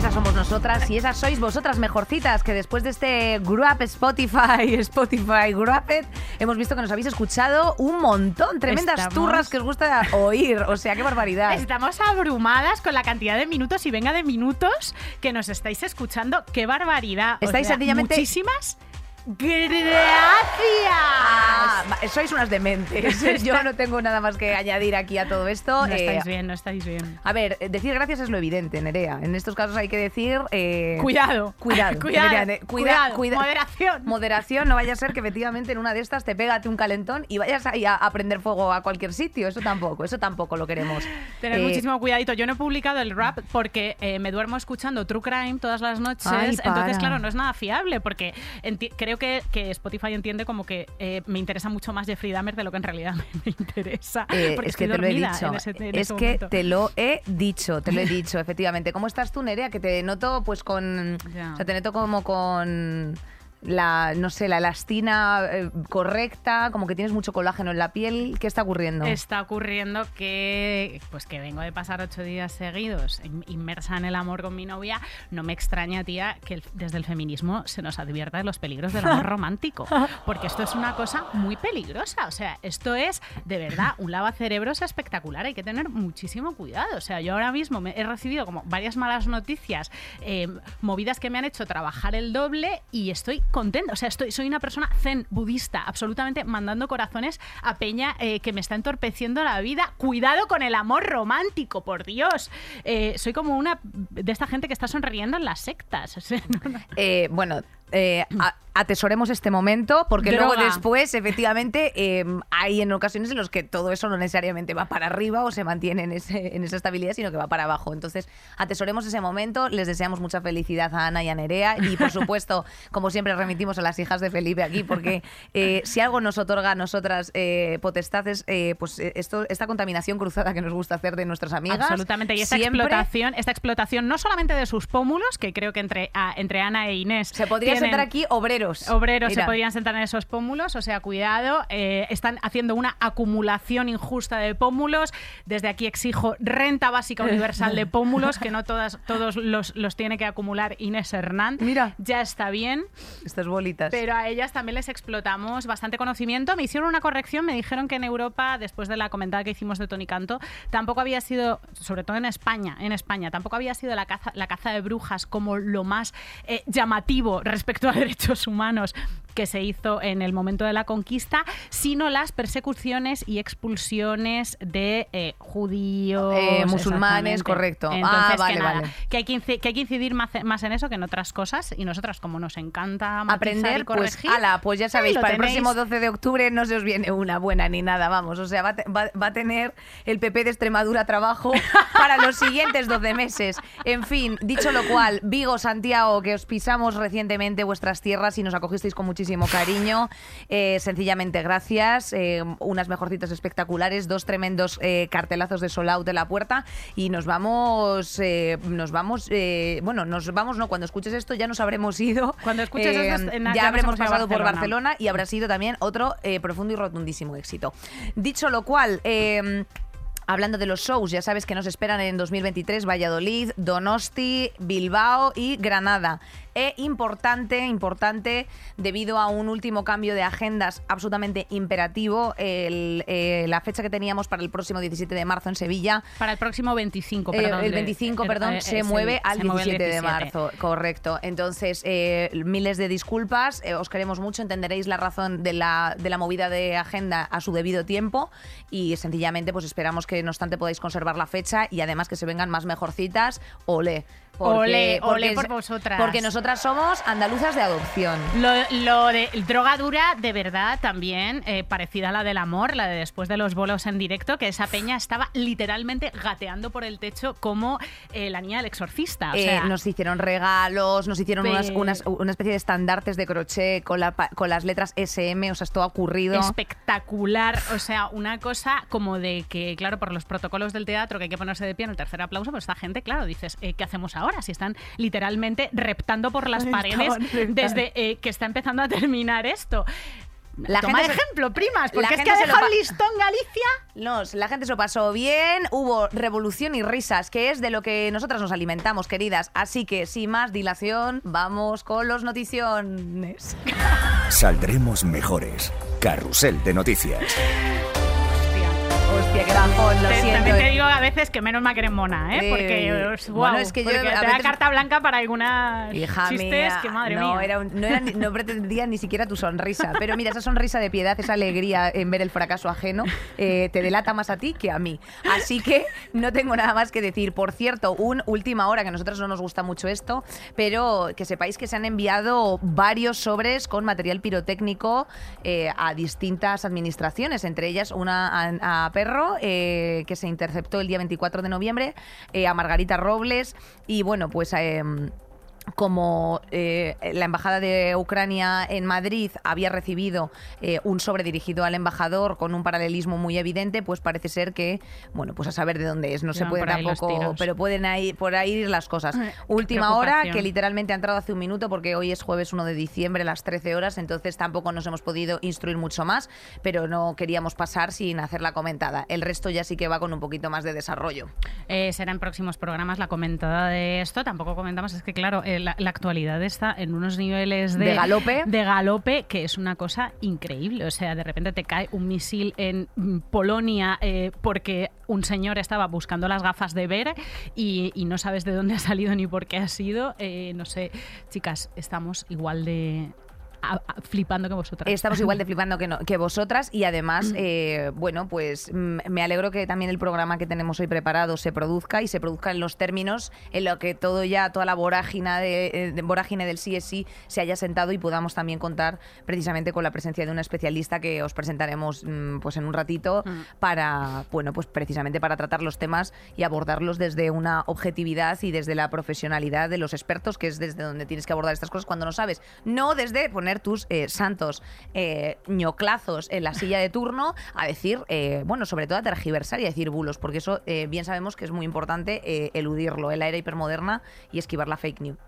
Esas somos nosotras y esas sois vosotras mejorcitas que después de este Grow Up Spotify, Spotify Grow Up It, hemos visto que nos habéis escuchado un montón, tremendas Estamos- turras que os gusta oír, o sea, qué barbaridad. Estamos abrumadas con la cantidad de minutos y venga de minutos que nos estáis escuchando. ¡Qué barbaridad! O Estáis sea, sencillamente- Muchísimas gracias. Ah, sois unas dementes. Yo no tengo nada más que añadir aquí a todo esto. no Eh, estáis bien, no estáis bien. A ver, eh, decir gracias es lo evidente, Nerea. En estos casos hay que decir... eh, Cuidado. Cuidado. Cuidado. Nerea, Cuidado. cuida- Moderación. Moderación, no vaya a ser que efectivamente en una de estas te pégate un calentón y vayas ahí a, a prender fuego a cualquier sitio. Eso tampoco, eso tampoco lo queremos. Tener Eh, muchísimo cuidadito. Yo no he publicado el rap porque eh, me duermo escuchando True Crime todas las noches. Ay. Entonces, claro, no es nada fiable porque enti- creo que, que Spotify entiende como que eh, me interesa mucho más Jeffrey Dahmer de lo que en realidad me, me interesa. Eh, porque es que te lo he dicho. en ese- en es que momento. te lo he dicho, te lo he dicho, efectivamente. ¿Cómo estás tú, Nerea? Que te noto pues con. O sea, te noto como con. La, no sé, la elastina eh, correcta, como que tienes mucho colágeno en la piel. ¿Qué está ocurriendo? Está ocurriendo que, pues que vengo de pasar ocho días seguidos in- inmersa en el amor con mi novia. No me extraña, tía, que desde el feminismo se nos advierta de los peligros del amor romántico. Porque esto es una cosa muy peligrosa. O sea, esto es de verdad un lavacerebros espectacular. Hay que tener muchísimo cuidado. O sea, yo ahora mismo me he recibido como varias malas noticias, eh, movidas que me han hecho trabajar el doble y estoy contenta. O sea, estoy, soy una persona zen, budista, absolutamente mandando corazones a Peña eh, que me está entorpeciendo la vida. Cuidado con el amor romántico, por Dios. Eh, soy como una de esta gente que está sonriendo en las sectas. Eh, bueno, eh, a- atesoremos este momento porque Droga. luego después, efectivamente, eh, hay en ocasiones en los que todo eso no necesariamente va para arriba o se mantiene en, ese- en esa estabilidad, sino que va para abajo. Entonces, atesoremos ese momento, les deseamos mucha felicidad a Ana y a Nerea y, por supuesto, como siempre, remitimos a las hijas de Felipe aquí porque eh, si algo nos otorga a nosotras eh, potestades, eh, pues esto, esta contaminación cruzada que nos gusta hacer de nuestras amigas. Absolutamente. Y esta siempre explotación, esta explotación no solamente de sus pómulos, que creo que entre, a- entre Ana e Inés Se podría tienen- sentar aquí obreros. Obreros Mira. se podrían sentar en esos pómulos, o sea, cuidado, eh, están haciendo una acumulación injusta de pómulos. Desde aquí exijo renta básica universal de pómulos, que no todas, todos los, los tiene que acumular Inés Hernán. Mira. Ya está bien, Estas bolitas. pero a ellas también les explotamos bastante conocimiento. Me hicieron una corrección, me dijeron que en Europa, después de la comentada que hicimos de Tony Canto, tampoco había sido, sobre todo en España, en España, tampoco había sido la caza, la caza de brujas como lo más eh, llamativo respecto a derechos humanos que se hizo en el momento de la conquista, sino las persecuciones y expulsiones de eh, judíos, Eh, musulmanes, correcto. Ah, Entonces, vale, que, nada, vale. que hay que, que hay que incidir más, más en eso que en otras cosas y nosotras como nos encanta aprender, y pues corregir, ala, pues ya ahí sabéis, para el tenéis. próximo 12 de octubre no se os viene una buena ni nada, vamos, o sea, va, va- va a tener el PP de Extremadura trabajo para los siguientes 12 meses. En fin, dicho lo cual, Vigo, Santiago, que os pisamos recientemente vuestras tierras y nos acogisteis con muchísimo cariño, eh, sencillamente gracias, eh, unas mejorcitas espectaculares, dos tremendos eh, cartelazos de Sol Out de la puerta y nos vamos, nos vamos, bueno, nos vamos, no, cuando escuches esto ya nos habremos ido. Cuando escuches esto, en- ya, habremos pasado por Barcelona. Y habrá sido también otro profundo y rotundísimo éxito. Dicho lo cual, Hablando de los shows, ya sabes que nos esperan en 2023 Valladolid, Donosti, Bilbao y Granada. E importante, importante, debido a un último cambio de agendas absolutamente imperativo, el, eh, la fecha que teníamos para el próximo 17 de marzo en Sevilla Para el próximo 25, eh, perdón. el de- 25, eh, perdón, se mueve al se mueve 17, el de 17. marzo, correcto. Entonces, eh, miles de disculpas, os queremos mucho, entenderéis la razón de la, de la movida de agenda a su debido tiempo y sencillamente pues esperamos que no obstante podáis conservar la fecha y además que se vengan más mejorcitas, ole. Ole, ole es- por vosotras. Porque nosotras somos andaluzas de adopción. Lo, lo de droga dura, de verdad, también eh, parecida a la del amor, la de después de los bolos en directo, que esa peña estaba literalmente gateando por el techo como eh, la niña del exorcista. O Eh, nos hicieron regalos, nos hicieron Pe- unas, unas- una especie de estandartes de crochet con, la con las letras SM, o sea, esto ha ocurrido. espectacular. O sea, una cosa como de que, claro, por los protocolos del teatro que hay que ponerse de pie en el tercer aplauso, pues esta gente, claro, dices, eh, ¿qué hacemos ahora? Ahora, si están literalmente reptando por las paredes desde eh, que está empezando a terminar esto. La Toma gente se- ejemplo, primas, la porque es que gente ha dejado el listón Galicia. Nos, la gente se lo pasó bien, hubo revolución y risas, que es de lo que nosotras nos alimentamos, queridas. Así que, sin más dilación, vamos con los noticiones. Saldremos mejores. Carrusel de noticias. Hostia, qué bajón, lo Te- siento. También te digo a veces que menos macremona, ¿eh? Eh, Porque, bueno, guau, es que yo porque a te da veces- carta blanca para algunas Hija chistes mía, que madre no, mía. Era un- no, era no pretendía ni siquiera tu sonrisa. Pero mira, esa sonrisa de piedad, esa alegría en ver el fracaso ajeno, eh, te delata más a ti que a mí. Así que no tengo nada más que decir. Por cierto, un última hora, que a nosotros no nos gusta mucho esto, pero que sepáis que se han enviado varios sobres con material pirotécnico eh, a distintas administraciones, entre ellas una a, a Perro, eh, que se interceptó el día 24 de noviembre, eh, a Margarita Robles. Y bueno, pues... como eh, la embajada de Ucrania en Madrid había recibido eh, un sobre dirigido al embajador con un paralelismo muy evidente, pues parece ser que, bueno, pues a saber de dónde es, no se puede tampoco, pero pueden ahí, por ahí ir las cosas. Última hora, que literalmente ha entrado hace un minuto porque hoy es jueves 1 de diciembre a las 13 horas, entonces tampoco nos hemos podido instruir mucho más, pero no queríamos pasar sin hacerla comentada. El resto ya sí que va con un poquito más de desarrollo. Eh, será en próximos programas la comentada de esto. Tampoco comentamos, es que claro, la, la actualidad está en unos niveles de, De galope. de galope que es una cosa increíble. O sea, de repente te cae un misil en Polonia eh, porque un señor estaba buscando las gafas de ver y, y no sabes de dónde ha salido ni por qué ha sido. Eh, no sé, chicas, estamos igual de a- a- flipando que vosotras. Estamos igual de flipando que, no- que vosotras y además, eh, bueno, pues mm, me alegro que también el programa que tenemos hoy preparado se produzca y se produzca en los términos en lo que todo ya, toda la vorágine, de, eh, de- vorágine del CSI se haya sentado y podamos también contar precisamente con la presencia de una especialista que os presentaremos mm, pues en un ratito para, bueno, pues precisamente para tratar los temas y abordarlos desde una objetividad y desde la profesionalidad de los expertos, que es desde donde tienes que abordar estas cosas cuando no sabes. No desde poner tus eh, santos eh, ñoclazos en la silla de turno a decir, eh, bueno, sobre todo a tergiversar y a decir bulos, porque eso eh, bien sabemos que es muy importante eh, eludirlo en la era hipermoderna y esquivar la fake news.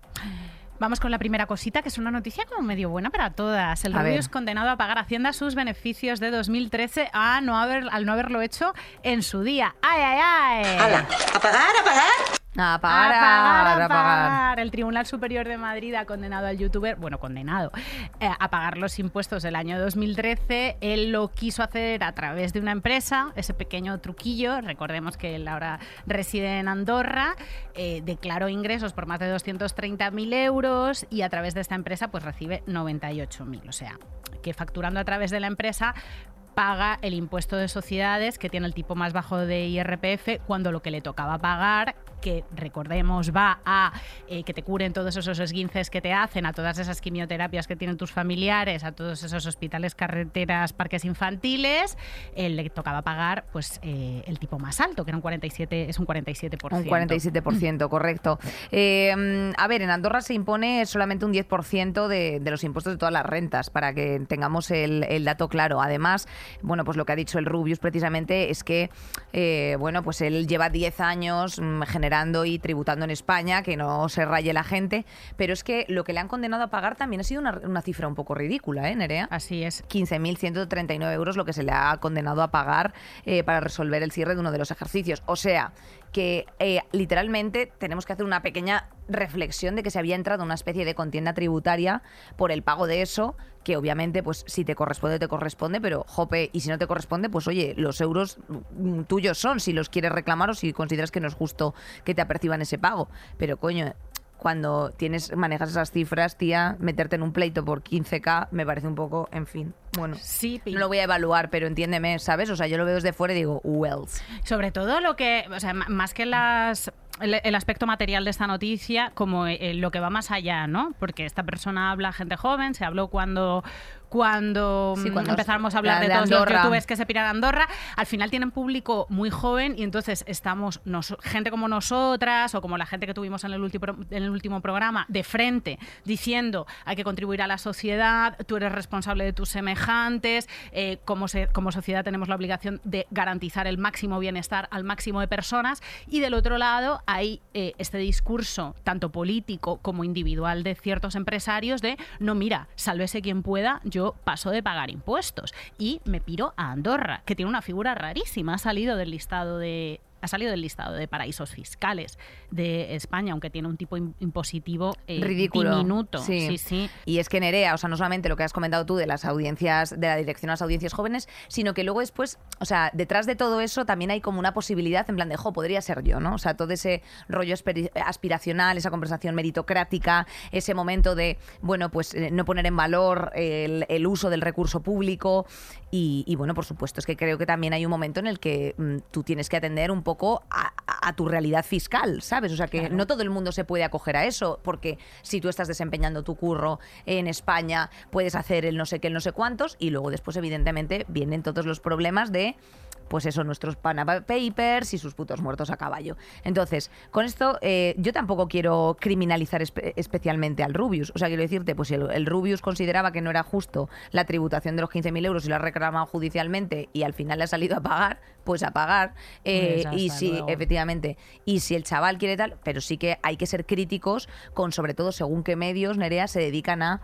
Vamos con la primera cosita, que es una noticia como medio buena para todas. El es condenado a pagar a Hacienda sus beneficios de 2013 a no haber, al no haberlo hecho en su día. ¡Ay, ay, ay! ¡Hala! ¿A pagar, a pagar? A A pagar, a a pagar. pagar. El Tribunal Superior de Madrid ha condenado al youtuber, bueno, condenado, eh, a pagar los impuestos del año 2013. Él lo quiso hacer a través de una empresa, ese pequeño truquillo. Recordemos que él ahora reside en Andorra. eh, declaró ingresos por más de 230.000 euros y a través de esta empresa pues recibe 98.000. O sea, que facturando a través de la empresa paga el impuesto de sociedades que tiene el tipo más bajo de IRPF cuando lo que le tocaba pagar que recordemos va a eh, que te curen todos esos esguinces que te hacen, a todas esas quimioterapias que tienen tus familiares, a todos esos hospitales, carreteras, parques infantiles, eh, le tocaba pagar pues eh, el tipo más alto, que era un 47, es un 47%. Un 47%, correcto. A ver, en Andorra se impone solamente un 10% de, de los impuestos de todas las rentas, para que tengamos el, dato claro. Además, bueno, pues lo que ha dicho el Rubius precisamente es que, bueno, pues él lleva 10 años mm, y tributando en España, que no se raye la gente, pero es que lo que le han condenado a pagar también ha sido una, una cifra un poco ridícula, ¿eh, Nerea? Así es. 15.139 euros lo que se le ha condenado a pagar eh, para resolver el cierre de uno de los ejercicios. O sea, que eh, literalmente tenemos que hacer una pequeña reflexión de que se había entrado en una especie de contienda tributaria por el pago de eso, que obviamente, pues si te corresponde, te corresponde, pero jope, y si no te corresponde, pues oye, los euros mm, tuyos son, si los quieres reclamar o si consideras que no es justo que te aperciban ese pago. Pero coño, cuando tienes manejas esas cifras, tía, meterte en un pleito por 15k me parece un poco, en fin, bueno. Sí, No lo voy a evaluar, pero entiéndeme, ¿sabes? O sea, yo lo veo desde fuera y digo, wells. Sobre todo lo que, o sea, más que las el, el aspecto material de esta noticia, como eh, lo que va más allá, ¿no? Porque esta persona habla gente joven, se habló cuando cuando, Sí, mm, cuando empezamos a la hablar de, de todos los Andorra. youtubers que se piran a Andorra, al final tienen público muy joven y entonces estamos nos- gente como nosotras o como la gente que tuvimos en el último en el último programa de frente diciendo hay que contribuir a la sociedad, tú eres responsable de tus semejantes, eh, como, se- como sociedad tenemos la obligación de garantizar el máximo bienestar al máximo de personas y del otro lado hay eh, este discurso, tanto político como individual, de ciertos empresarios de, no, mira, sálvese quien pueda, yo paso de pagar impuestos. Y me piro a Andorra, que tiene una figura rarísima, ha salido del listado de ha salido del listado de paraísos fiscales de España, aunque tiene un tipo im- impositivo eh, Ridículo. diminuto. Sí. sí, sí. Y es que Nerea, o sea, no solamente lo que has comentado tú de las audiencias, de la dirección a las audiencias jóvenes, sino que luego después, o sea, detrás de todo eso también hay como una posibilidad en plan de, jo, podría ser yo, ¿no? O sea, todo ese rollo aspiracional, esa conversación meritocrática, ese momento de, bueno, pues eh, no poner en valor el, el uso del recurso público y, y, bueno, por supuesto, es que creo que también hay un momento en el que mm, tú tienes que atender un poco a, a- a tu realidad fiscal, ¿sabes? O sea, que Claro. no todo el mundo se puede acoger a eso, porque si tú estás desempeñando tu curro en España, puedes hacer el no sé qué, el no sé cuántos, y luego después, evidentemente, vienen todos los problemas de pues eso, nuestros Panama Papers y sus putos muertos a caballo. Entonces, con esto, eh, yo tampoco quiero criminalizar espe- especialmente al Rubius. O sea, quiero decirte, pues si el, el Rubius consideraba que no era justo la tributación de los 15.000 euros y lo ha reclamado judicialmente y al final le ha salido a pagar, pues a pagar. Eh, Pues y hasta si, luego. efectivamente, y si el chaval quiere tal, pero sí que hay que ser críticos con, sobre todo, según qué medios, Nerea, se dedican a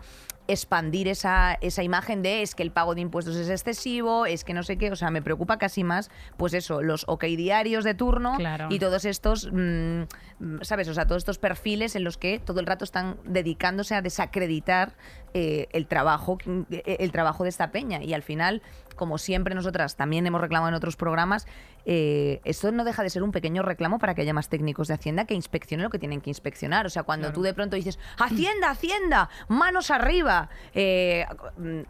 expandir esa, esa imagen de es que el pago de impuestos es excesivo, es que no sé qué, o sea, me preocupa casi más, pues eso, los OK diarios de turno Claro. y todos estos, mm, mm, ¿sabes? O sea, todos estos perfiles en los que todo el rato están dedicándose a desacreditar eh, el trabajo eh, el trabajo de esta peña y al final como siempre nosotras también hemos reclamado en otros programas, eh, esto no deja de ser un pequeño reclamo para que haya más técnicos de Hacienda que inspeccionen lo que tienen que inspeccionar. O sea, cuando tú de pronto dices, Hacienda, Hacienda, manos arriba. Eh,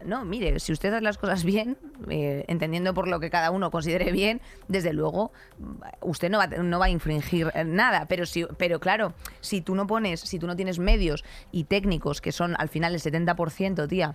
no, mire, si usted hace las cosas bien, eh, entendiendo por lo que cada uno considere bien, desde luego, usted no va, no va a infringir nada. Pero, si, pero claro, si tú no pones, si tú no tienes medios y técnicos, que son al final el 70%, tía,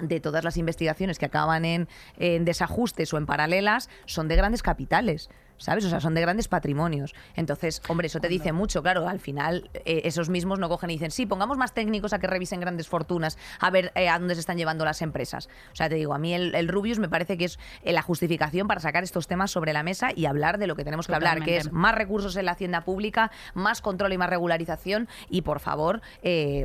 de todas las investigaciones que acaban en, en desajustes o en paralelas son de grandes capitales. ¿Sabes? O sea, son de grandes patrimonios. Entonces, hombre, eso te dice mucho, claro. Al final, eh, esos mismos no cogen y dicen, sí, pongamos más técnicos a que revisen grandes fortunas, a ver eh, a dónde se están llevando las empresas. O sea, te digo, a mí el, el Rubius me parece que es eh, la justificación para sacar estos temas sobre la mesa y hablar de lo que tenemos que hablar, que es más recursos en la hacienda pública, más control y más regularización. Y por favor,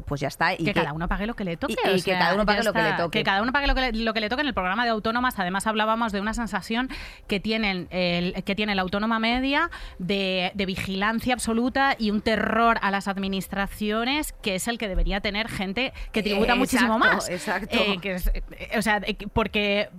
pues ya está. Y que, cada uno pague lo que le toque. y- y que cada uno pague lo que le toque. Que cada uno pague lo que le, lo que le toque en el programa de autónomas. Además, hablábamos de una sensación que, tienen el, que tiene la autónoma media de, de vigilancia absoluta y un terror a las administraciones que es el que debería tener gente que tributa Eh, muchísimo exacto, más. exacto. Eh, que es- eh, o sea, que- porque.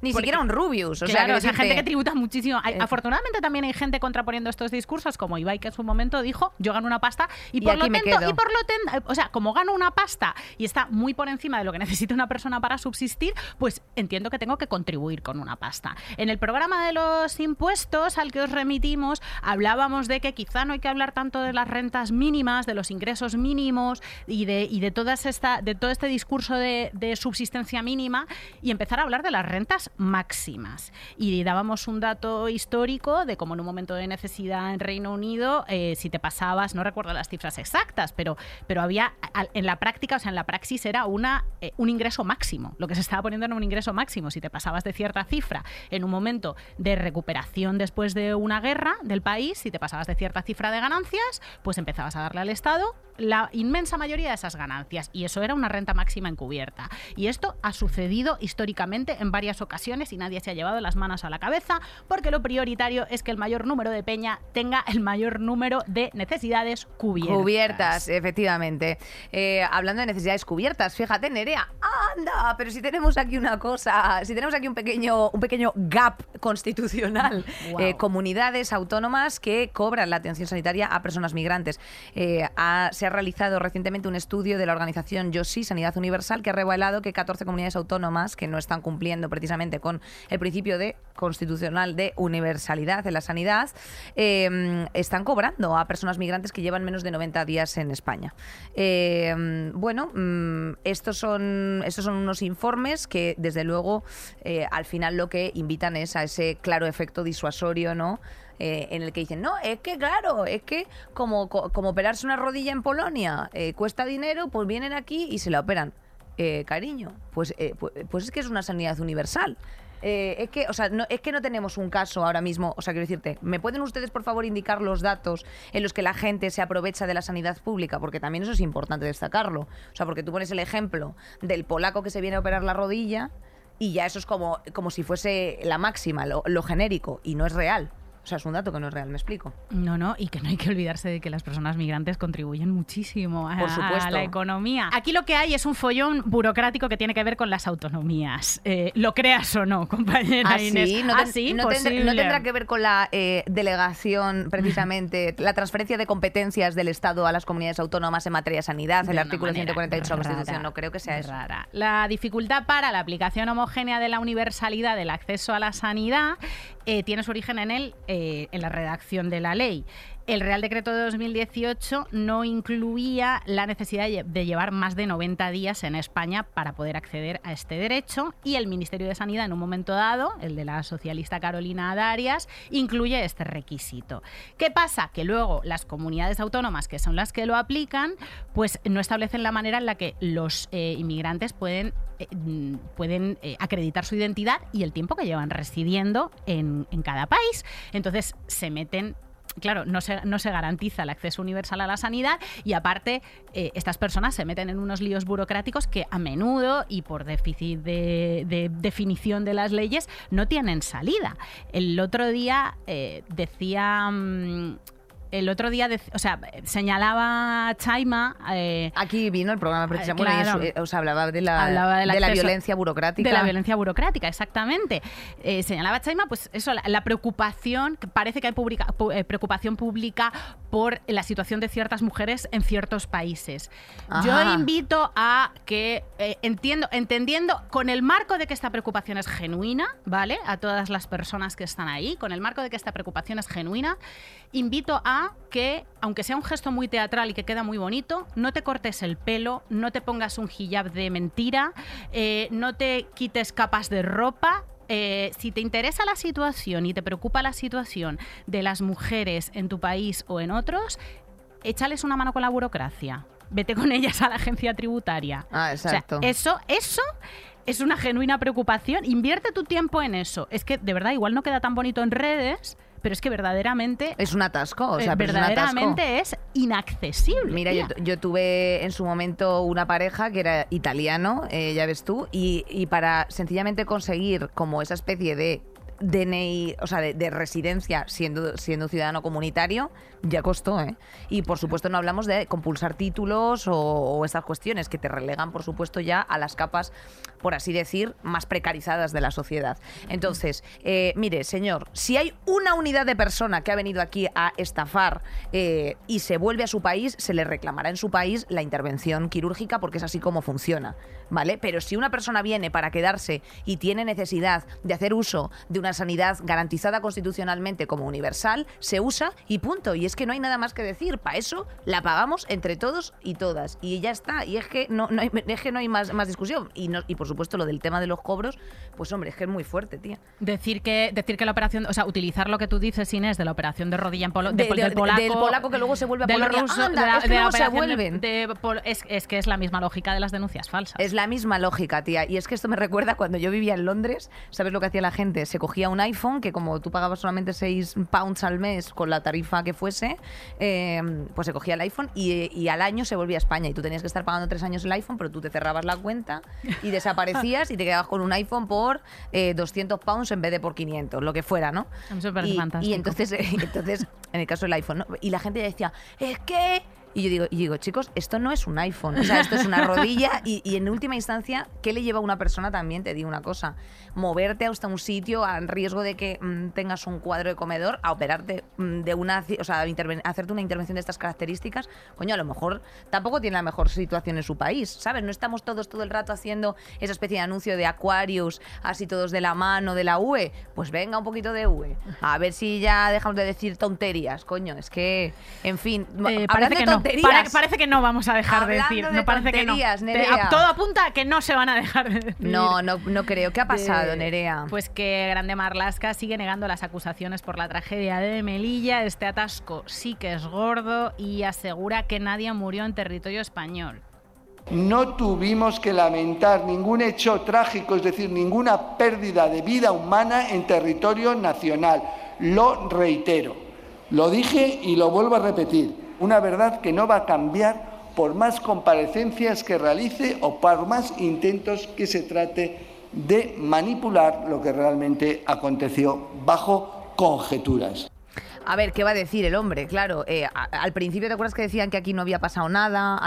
Ni porque- siquiera un Rubius. O sea, claro, quiero o sea, gente que tributa muchísimo. Hay- afortunadamente también hay gente contraponiendo estos discursos, como Ibai, que en su momento dijo, yo gano una pasta y, Y por lo tanto, y por lo ten- o sea, como gano una pasta y está muy por encima de lo que necesita una persona para subsistir, pues entiendo que tengo que contribuir con una pasta. En el programa de los impuestos al que os remitimos, hablábamos de que quizá no hay que hablar tanto de las rentas mínimas, de los ingresos mínimos y de, y de, todas esta, de todo este discurso de, de subsistencia mínima y empezar a hablar de las rentas máximas. Y dábamos un dato histórico de cómo en un momento de necesidad en Reino Unido, eh, si te pasabas, no recuerdo las cifras exactas, pero, pero había en la práctica, o sea, en la praxis era una, eh, un ingreso máximo, lo que se estaba poniendo en un ingreso máximo. Si te pasabas de cierta cifra en un momento de recuperación después de una guerra del país, si te pasabas de cierta cifra de ganancias, pues empezabas a darle al Estado la inmensa mayoría de esas ganancias. Y eso era una renta máxima encubierta. Y esto ha sucedido históricamente en varias ocasiones y nadie se ha llevado las manos a la cabeza porque lo prioritario es que el mayor número de peña tenga el mayor número de necesidades cubiertas. Cubiertas, efectivamente. Eh, hablando de necesidades cubiertas, fíjate, Nerea, anda, pero si tenemos aquí una cosa, si tenemos aquí un pequeño, un pequeño gap constitucional. Eh, comunidades autónomas que cobran la atención sanitaria a personas migrantes. Eh, se ha realizado recientemente un estudio de la organización YOSI, Sanidad Universal, que ha revelado que 14 comunidades autónomas que no están cumpliendo precisamente con el principio de constitucional de universalidad en la sanidad, eh, están cobrando a personas migrantes que llevan menos de 90 días en España. Eh, bueno, mm, estos, son, estos son unos informes que, desde luego, eh, al final lo que invitan es a ese claro efecto disuasorio, Eh, en el que dicen, no, es que claro, es que como, co- como operarse una rodilla en Polonia eh, cuesta dinero, pues vienen aquí y se la operan. Eh, cariño, pues, eh, pu- pues, es que es una sanidad universal. Es que, o sea, no, es que no tenemos un caso ahora mismo. O sea, quiero decirte, ¿me pueden ustedes, por favor, indicar los datos en los que la gente se aprovecha de la sanidad pública? Porque también eso es importante destacarlo. O sea, porque tú pones el ejemplo del polaco que se viene a operar la rodilla y ya eso es como, como si fuese la máxima, lo, lo genérico, y no es real. O sea, es un dato que no es real, ¿me explico? No, no, y que no hay que olvidarse de que las personas migrantes contribuyen muchísimo a, Por supuesto. a la economía. Aquí lo que hay es un follón burocrático que tiene que ver con las autonomías. Eh, lo creas o no, compañera Ah, Inés. sí, no, Ah, ten- sí, no tendrá, no posible. tendrá que ver con la eh, delegación, precisamente, la transferencia de competencias del Estado a las comunidades autónomas en materia de sanidad, de el artículo manera 148 de la Constitución. No creo que sea eso. rara. La dificultad para la aplicación homogénea de la universalidad del acceso a la sanidad eh, tiene su origen en, el, eh, en la redacción de la ley. El Real Decreto de 2018 no incluía la necesidad de lle- de llevar más de 90 días en España para poder acceder a este derecho y el Ministerio de Sanidad en un momento dado, el de la socialista Carolina Darias, incluye este requisito. ¿Qué pasa? Que luego las comunidades autónomas, que son las que lo aplican, pues no establecen la manera en la que los eh, inmigrantes pueden, eh, mm, pueden eh, acreditar su identidad y el tiempo que llevan residiendo en, en cada país. Entonces se meten Claro, no se, no se garantiza el acceso universal a la sanidad y aparte eh, estas personas se meten en unos líos burocráticos que a menudo y por déficit de, de definición de las leyes no tienen salida. El otro día eh, decía... mm, el otro día, o sea, señalaba Chaima eh, Aquí vino el programa precisamente, bueno, claro. eso, eh, o sea, hablaba de la, Hablaba de la violencia burocrática. De la violencia burocrática, exactamente. Eh, señalaba Chaima, pues eso, la, la preocupación, que parece que hay publica- preocupación pública por la situación de ciertas mujeres en ciertos países. Yo invito a que, eh, entiendo, entendiendo, con el marco de que esta preocupación es genuina, ¿vale? A todas las personas que están ahí, con el marco de que esta preocupación es genuina, invito a que, aunque sea un gesto muy teatral y que queda muy bonito, no te cortes el pelo, no te pongas un hijab de mentira, eh, no te quites capas de ropa. Eh, si te interesa la situación y te preocupa la situación de las mujeres en tu país o en otros, échales una mano con la burocracia. Vete con ellas a la agencia tributaria. Ah, O sea, exacto. eso, eso es una genuina preocupación. Invierte tu tiempo en eso. Es que de verdad igual no queda tan bonito en redes, pero es que verdaderamente, Es un atasco, o sea, es verdaderamente es inaccesible. Mira, yo, tuve en su momento una pareja que era italiano, eh, ya ves tú, y, y para sencillamente conseguir como esa especie de DNI, o sea, de, de residencia siendo, siendo ciudadano comunitario, ya costó, ¿eh? Y por supuesto no hablamos de compulsar títulos o, o estas cuestiones que te relegan, por supuesto, ya a las capas, por así decir, más precarizadas de la sociedad. Entonces, eh, mire, señor, si hay una unidad de persona que ha venido aquí a estafar eh, y se vuelve a su país, se le reclamará en su país la intervención quirúrgica porque es así como funciona, ¿vale? Pero si una persona viene para quedarse y tiene necesidad de hacer uso de una sanidad garantizada constitucionalmente como universal, se usa y punto. Y es que no hay nada más que decir. Para eso la pagamos entre todos y todas. Y ya está. Y es que no, no hay, es que no hay más, más discusión. Y, no- y por supuesto lo del tema de los cobros, pues hombre, es que es muy fuerte, tía. Decir que, decir que la operación, o sea, utilizar lo que tú dices, Inés, de la operación de rodilla en polo, De- de- de- del polaco, del polaco que luego se vuelve a del Polonia. ruso, Anda, de la, es que de luego se vuelven. pol- es, es que es la misma lógica de las denuncias falsas. Es la misma lógica, tía. Y es que esto me recuerda cuando yo vivía en Londres. ¿Sabes lo que hacía la gente? Se cogía un iPhone, que como tú pagabas solamente 6 pounds al mes con la tarifa que fuese, eh, pues se cogía el iPhone y, y al año se volvía a España. Y tú tenías que estar pagando tres años el iPhone, pero tú te cerrabas la cuenta y desaparecías y te quedabas con un iPhone por eh, 200 pounds en vez de por 500, lo que fuera, ¿no? Eso y, fantástico. y entonces, entonces, en el caso del iPhone, ¿no? y la gente decía, es que... Y yo digo, y digo, chicos, esto no es un iPhone, o sea, esto es una rodilla y, y en última instancia, ¿qué le lleva a una persona también? Te digo una cosa, moverte hasta un sitio a riesgo de que mm, tengas un cuadro de comedor, a operarte mm, de una, o sea, hacerte una intervención de estas características, coño, a lo mejor tampoco tiene la mejor situación en su país, ¿sabes? No estamos todos todo el rato haciendo esa especie de anuncio de Aquarius, así todos de la mano de la UE, pues venga un poquito de UE, a ver si ya dejamos de decir tonterías, coño, es que, en fin, Eh, parece que no. Tonterías, Pare- parece que no vamos a dejar de decir. de no parece que no. Nerea. todo apunta a que no se van a dejar de decir. no, no, no creo, ¿qué ha pasado, de- Nerea? Pues que Grande Marlasca sigue negando las acusaciones por la tragedia de Melilla. Este atasco sí que es gordo y asegura que nadie murió en territorio español. No tuvimos que lamentar ningún hecho trágico, es decir, ninguna pérdida de vida humana en territorio nacional. Lo reitero. Lo dije y lo vuelvo a repetir. Una verdad que no va a cambiar por más comparecencias que realice o por más intentos que se trate de manipular lo que realmente aconteció bajo conjeturas. A ver, ¿qué va a decir el hombre? Claro, eh, al principio te acuerdas que decían que aquí no había pasado nada,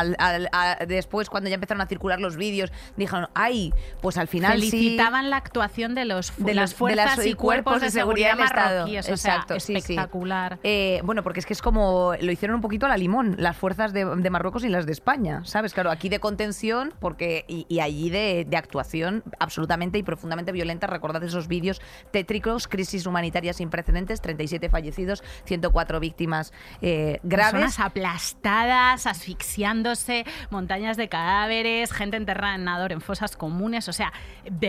después cuando ya empezaron a circular los vídeos dijeron, ay, pues al final Felicitaban la actuación de los de, las fuerzas y cuerpos de seguridad, del Estado. Exacto, espectacular. Eh, bueno, porque es que es como lo hicieron un poquito a la limón, las fuerzas de, Marruecos y las de España, ¿sabes? Claro, aquí de contención porque y, allí de, de, actuación absolutamente y profundamente violenta. Recordad esos vídeos tétricos, crisis humanitaria sin precedentes, 37 fallecidos, 104 víctimas eh, graves. Personas aplastadas, asfixiándose, montañas de cadáveres, gente enterrada en Nador en fosas comunes. O sea,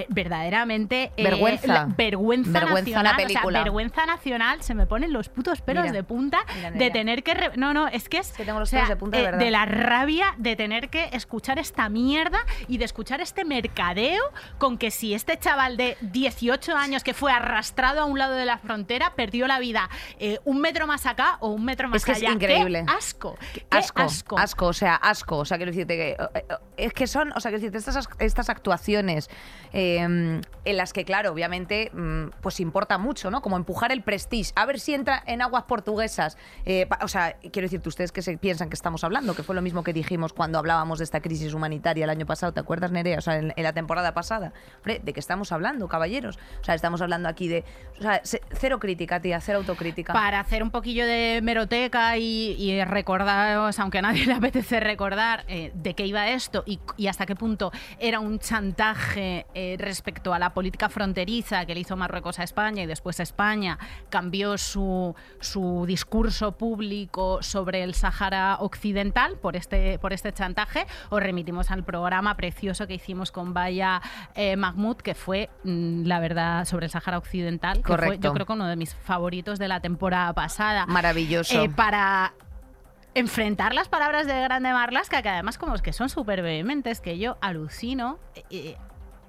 verdaderamente. Eh, vergüenza. vergüenza. Vergüenza nacional. película. vergüenza nacional. Se me ponen los putos pelos de punta de tener que. no, no, es que es. tengo los pelos de punta, de, de la rabia de tener que escuchar esta mierda y de escuchar este mercadeo con que si este chaval de 18 años que fue arrastrado a un lado de la frontera perdió la vida eh, un metro más acá o un metro más es que allá. Es increíble. asco. asco. asco. Asco, o sea, asco. O sea, quiero decirte que. Eh, es que son, o sea, quiero decirte, estas, estas actuaciones em, en las que, claro, obviamente, mm, pues importa mucho, ¿no? Como empujar el prestige. A ver si entra en aguas portuguesas. Eh, o sea, quiero decirte, ustedes que se piensan que estamos hablando, que fue lo mismo que dijimos cuando hablábamos de esta crisis humanitaria el año pasado, ¿te acuerdas, Nerea? O sea, en, la temporada pasada. Hombre, ¿de qué estamos hablando, caballeros? O sea, estamos hablando aquí de. O sea, cero crítica, tía, cero autocrítica. Para hacer un poquillo de meroteca y, y recordaros, aunque a nadie le apetece recordar eh, de qué iba esto y, hasta qué punto era un chantaje eh, respecto a la política fronteriza que le hizo Marruecos a España y después España cambió su, su discurso público sobre el Sahara Occidental por este, por este chantaje, os remitimos al programa precioso que hicimos con Vaya eh, Mahmoud, que fue, mm, la verdad, sobre el Sahara Occidental, que fue yo creo que uno de mis favoritos de la temporada pasada. Maravilloso. Eh, para enfrentar las palabras de Grande Marlaska, que además como es que son súper vehementes, que yo alucino. Eh, eh,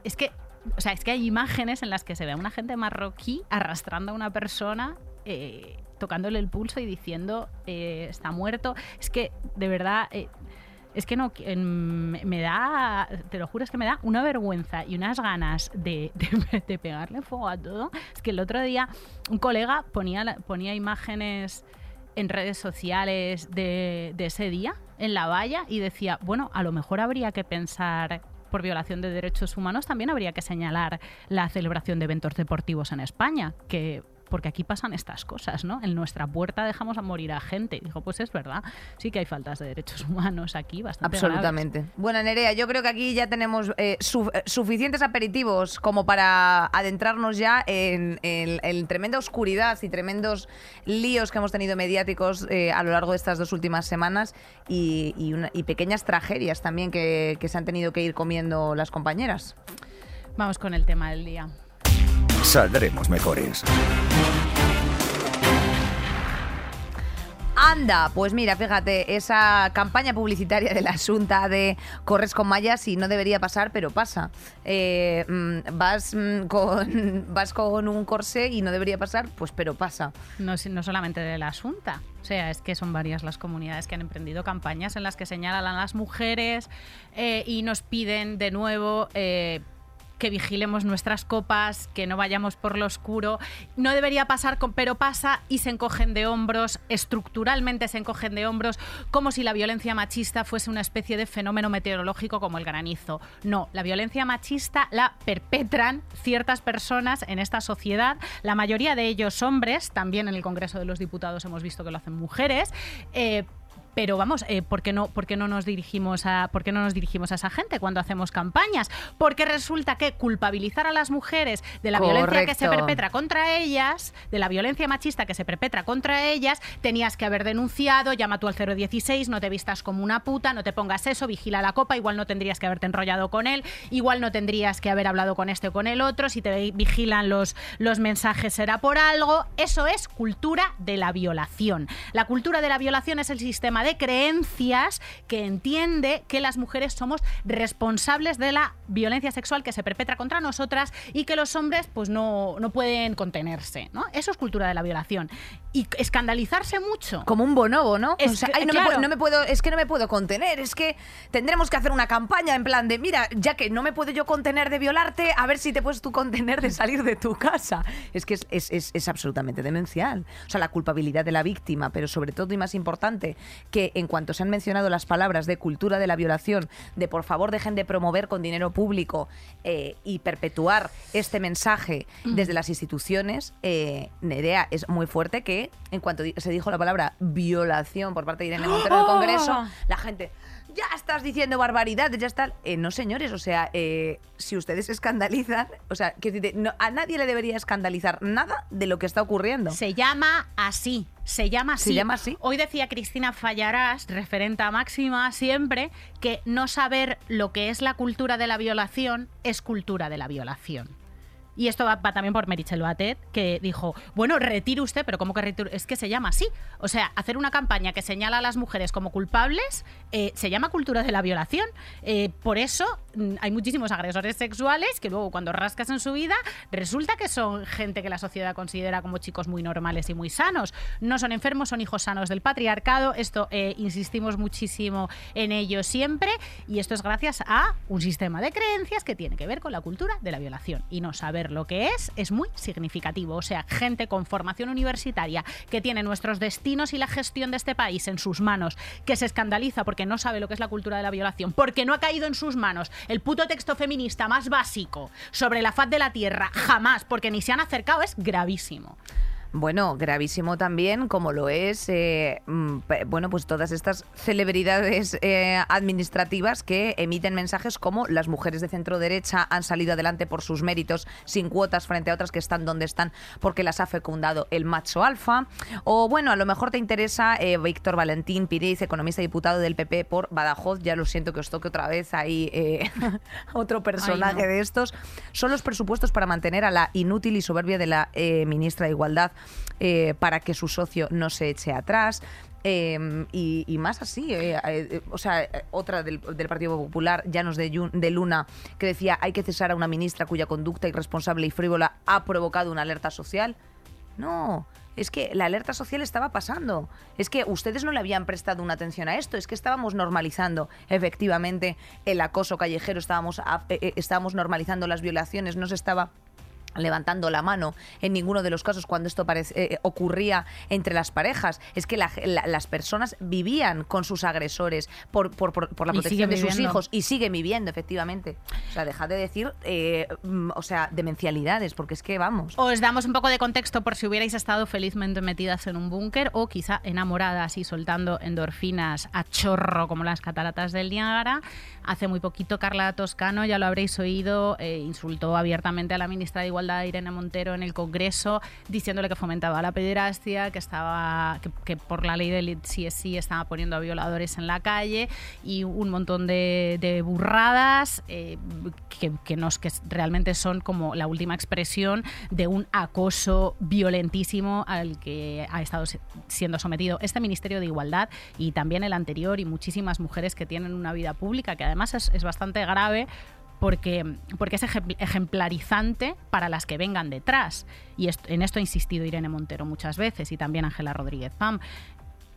es que, o sea, es que hay imágenes en las que se ve a una gente marroquí arrastrando a una persona. tocándole el pulso y diciendo está muerto. Es que, de verdad, es que no me da, te lo juro, es que me da una vergüenza y unas ganas de, pegarle fuego a todo. Es que el otro día un colega ponía, ponía imágenes en redes sociales de, de ese día en la valla y decía, bueno, a lo mejor habría que pensar por violación de derechos humanos, también habría que señalar la celebración de eventos deportivos en España, que porque aquí pasan estas cosas, ¿no? En nuestra puerta dejamos a morir a gente. Dijo, pues es verdad, sí que hay faltas de derechos humanos aquí, bastante Absolutamente. Bueno, Nerea, yo creo que aquí ya tenemos eh, eh, suficientes aperitivos como para adentrarnos ya en, tremenda oscuridad y tremendos líos que hemos tenido mediáticos eh, a lo largo de estas dos últimas semanas y, pequeñas tragedias también que se han tenido que ir comiendo las compañeras. Vamos con el tema del día saldremos mejores. Anda, pues mira, fíjate, esa campaña publicitaria de la Asunta de corres con mallas y no debería pasar, pero pasa. Eh, mm, vas, mm, con, vas con un corsé y no debería pasar, pues pero pasa. No, no solamente de la Asunta, o sea, es que son varias las comunidades que han emprendido campañas en las que señalan a las mujeres eh, y nos piden de nuevo... Eh, que vigilemos nuestras copas, que no vayamos por lo oscuro. No debería pasar, pero pasa y se encogen de hombros, estructuralmente se encogen de hombros, como si la violencia machista fuese una especie de fenómeno meteorológico como el granizo. No, la violencia machista la perpetran ciertas personas en esta sociedad, la mayoría de ellos hombres, también en el Congreso de los Diputados hemos visto que lo hacen mujeres. Eh, pero vamos, eh, ¿por, qué no, ¿por, qué no nos dirigimos a, ¿por qué no nos dirigimos a esa gente cuando hacemos campañas? Porque resulta que culpabilizar a las mujeres de la violencia que se perpetra contra ellas, de la violencia machista que se perpetra contra ellas, tenías que haber denunciado, llama tú al 016, no te vistas como una puta, no te pongas eso, vigila la copa, igual no tendrías que haberte enrollado con él, igual no tendrías que haber hablado con este o con el otro, si te vigilan los, los mensajes será por algo. Eso es cultura de la violación. La cultura de la violación es el sistema de creencias que entiende que las mujeres somos responsables de la violencia sexual que se perpetra contra nosotras y que los hombres pues no, no pueden contenerse. ¿no? Eso es cultura de la violación. Y escandalizarse mucho. Como un bonobo, ¿no? Es O sea, que- ay, no, me puedo, no me puedo, es que no me puedo contener, es que tendremos que hacer una campaña en plan de, mira, ya que no me puedo yo contener de violarte, a ver si te puedes tú contener de salir de tu casa. Es que es, es- es- es absolutamente demencial. O sea, la culpabilidad de la víctima, pero sobre todo y más importante, que en cuanto se han mencionado las palabras de cultura de la violación, de por favor dejen de promover con dinero público eh, y perpetuar este mensaje desde las instituciones, eh, Nerea, es muy fuerte que en cuanto se dijo la palabra violación por parte de Irene Montero en el Congreso, la gente, ya estás diciendo barbaridades, ya está. Eh, no, señores, o sea, eh, si ustedes se escandalizan, o sea, que no, a nadie le debería escandalizar nada de lo que está ocurriendo. Se llama así. Se llama así. Se llama así. Hoy decía Cristina Fallarás, referente a Máxima siempre, que no saber lo que es la cultura de la violación es cultura de la violación. Y esto va, también por Merichel Batet, que dijo, bueno, retire usted, pero ¿cómo que retire? Es que se llama así. O sea, hacer una campaña que señala a las mujeres como culpables eh, se llama cultura de la violación. Eh, por eso mm, hay muchísimos agresores sexuales que luego cuando rascas en su vida resulta que son gente que la sociedad considera como chicos muy normales y muy sanos. No son enfermos, son hijos sanos del patriarcado. Esto eh, insistimos muchísimo en ello siempre y esto es gracias a un sistema de creencias que tiene que ver con la cultura de la violación y no saber lo que es es muy significativo. O sea, gente con formación universitaria que tiene nuestros destinos y la gestión de este país en sus manos, que se escandaliza porque no sabe lo que es la cultura de la violación, porque no ha caído en sus manos el puto texto feminista más básico sobre la faz de la tierra, jamás, porque ni se han acercado, es gravísimo. Bueno, gravísimo también, como lo es, eh, mm, bueno, pues todas estas celebridades eh, administrativas que emiten mensajes como las mujeres de centro derecha han salido adelante por sus méritos sin cuotas frente a otras que están donde están porque las ha fecundado el macho alfa. O bueno, a lo mejor te interesa eh, Víctor Valentín Piriz, economista y diputado del PP por Badajoz. Ya lo siento que os toque otra vez ahí eh, otro personaje no. de estos. Son los presupuestos para mantener a la inútil y soberbia de la ministra de Igualdad eh, para que su socio no se eche atrás. eh, y, más así, eh, eh, o sea, otra del, Partido Popular, Llanos de, de Luna, que decía hay que cesar a una ministra cuya conducta irresponsable y frívola ha provocado una alerta social. No, es que la alerta social estaba pasando. Es que ustedes no le habían prestado una atención a esto. Es que estábamos normalizando efectivamente el acoso callejero, estábamos, eh, estábamos normalizando las violaciones, no se estaba levantando la mano en ninguno de los casos cuando esto parece- eh, ocurría entre las parejas. Es que la- la- las personas vivían con sus agresores por, por- por- por la protección de sus hijos y siguen viviendo, efectivamente. O sea, dejad de decir, eh, mm, o sea, demencialidades, porque es que vamos. Os damos un poco de contexto por si hubierais estado felizmente metidas en un búnker o quizá enamoradas y soltando endorfinas a chorro como las cataratas del Niágara. Hace muy poquito Carla Toscano, ya lo habréis oído, eh, insultó abiertamente a la ministra de Igualdad Irene Montero en el Congreso diciéndole que fomentaba la pederastia, que estaba que, por la ley del CSI estaba poniendo a violadores en la calle y un montón de, burradas eh, que, nos que realmente son como la última expresión de un acoso violentísimo al que ha estado siendo sometido este Ministerio de Igualdad y también el anterior y muchísimas mujeres que tienen una vida pública que además es, es bastante grave porque, porque es ejem- ejemplarizante para las que vengan detrás. Y en esto ha insistido Irene Montero muchas veces y también Ángela Rodríguez Pam.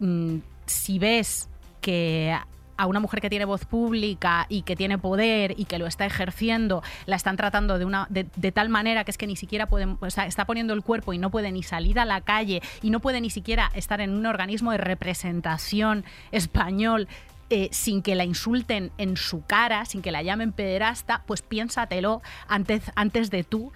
Mm, si ves que a una mujer que tiene voz pública y que tiene poder y que lo está ejerciendo, la están tratando de, una, de, de tal manera que es que ni siquiera pueden, o sea, está poniendo el cuerpo y no puede ni salir a la calle y no puede ni siquiera estar en un organismo de representación español eh, sin que la insulten en su cara, sin que la llamen pederasta, pues piénsatelo antes, antes de tú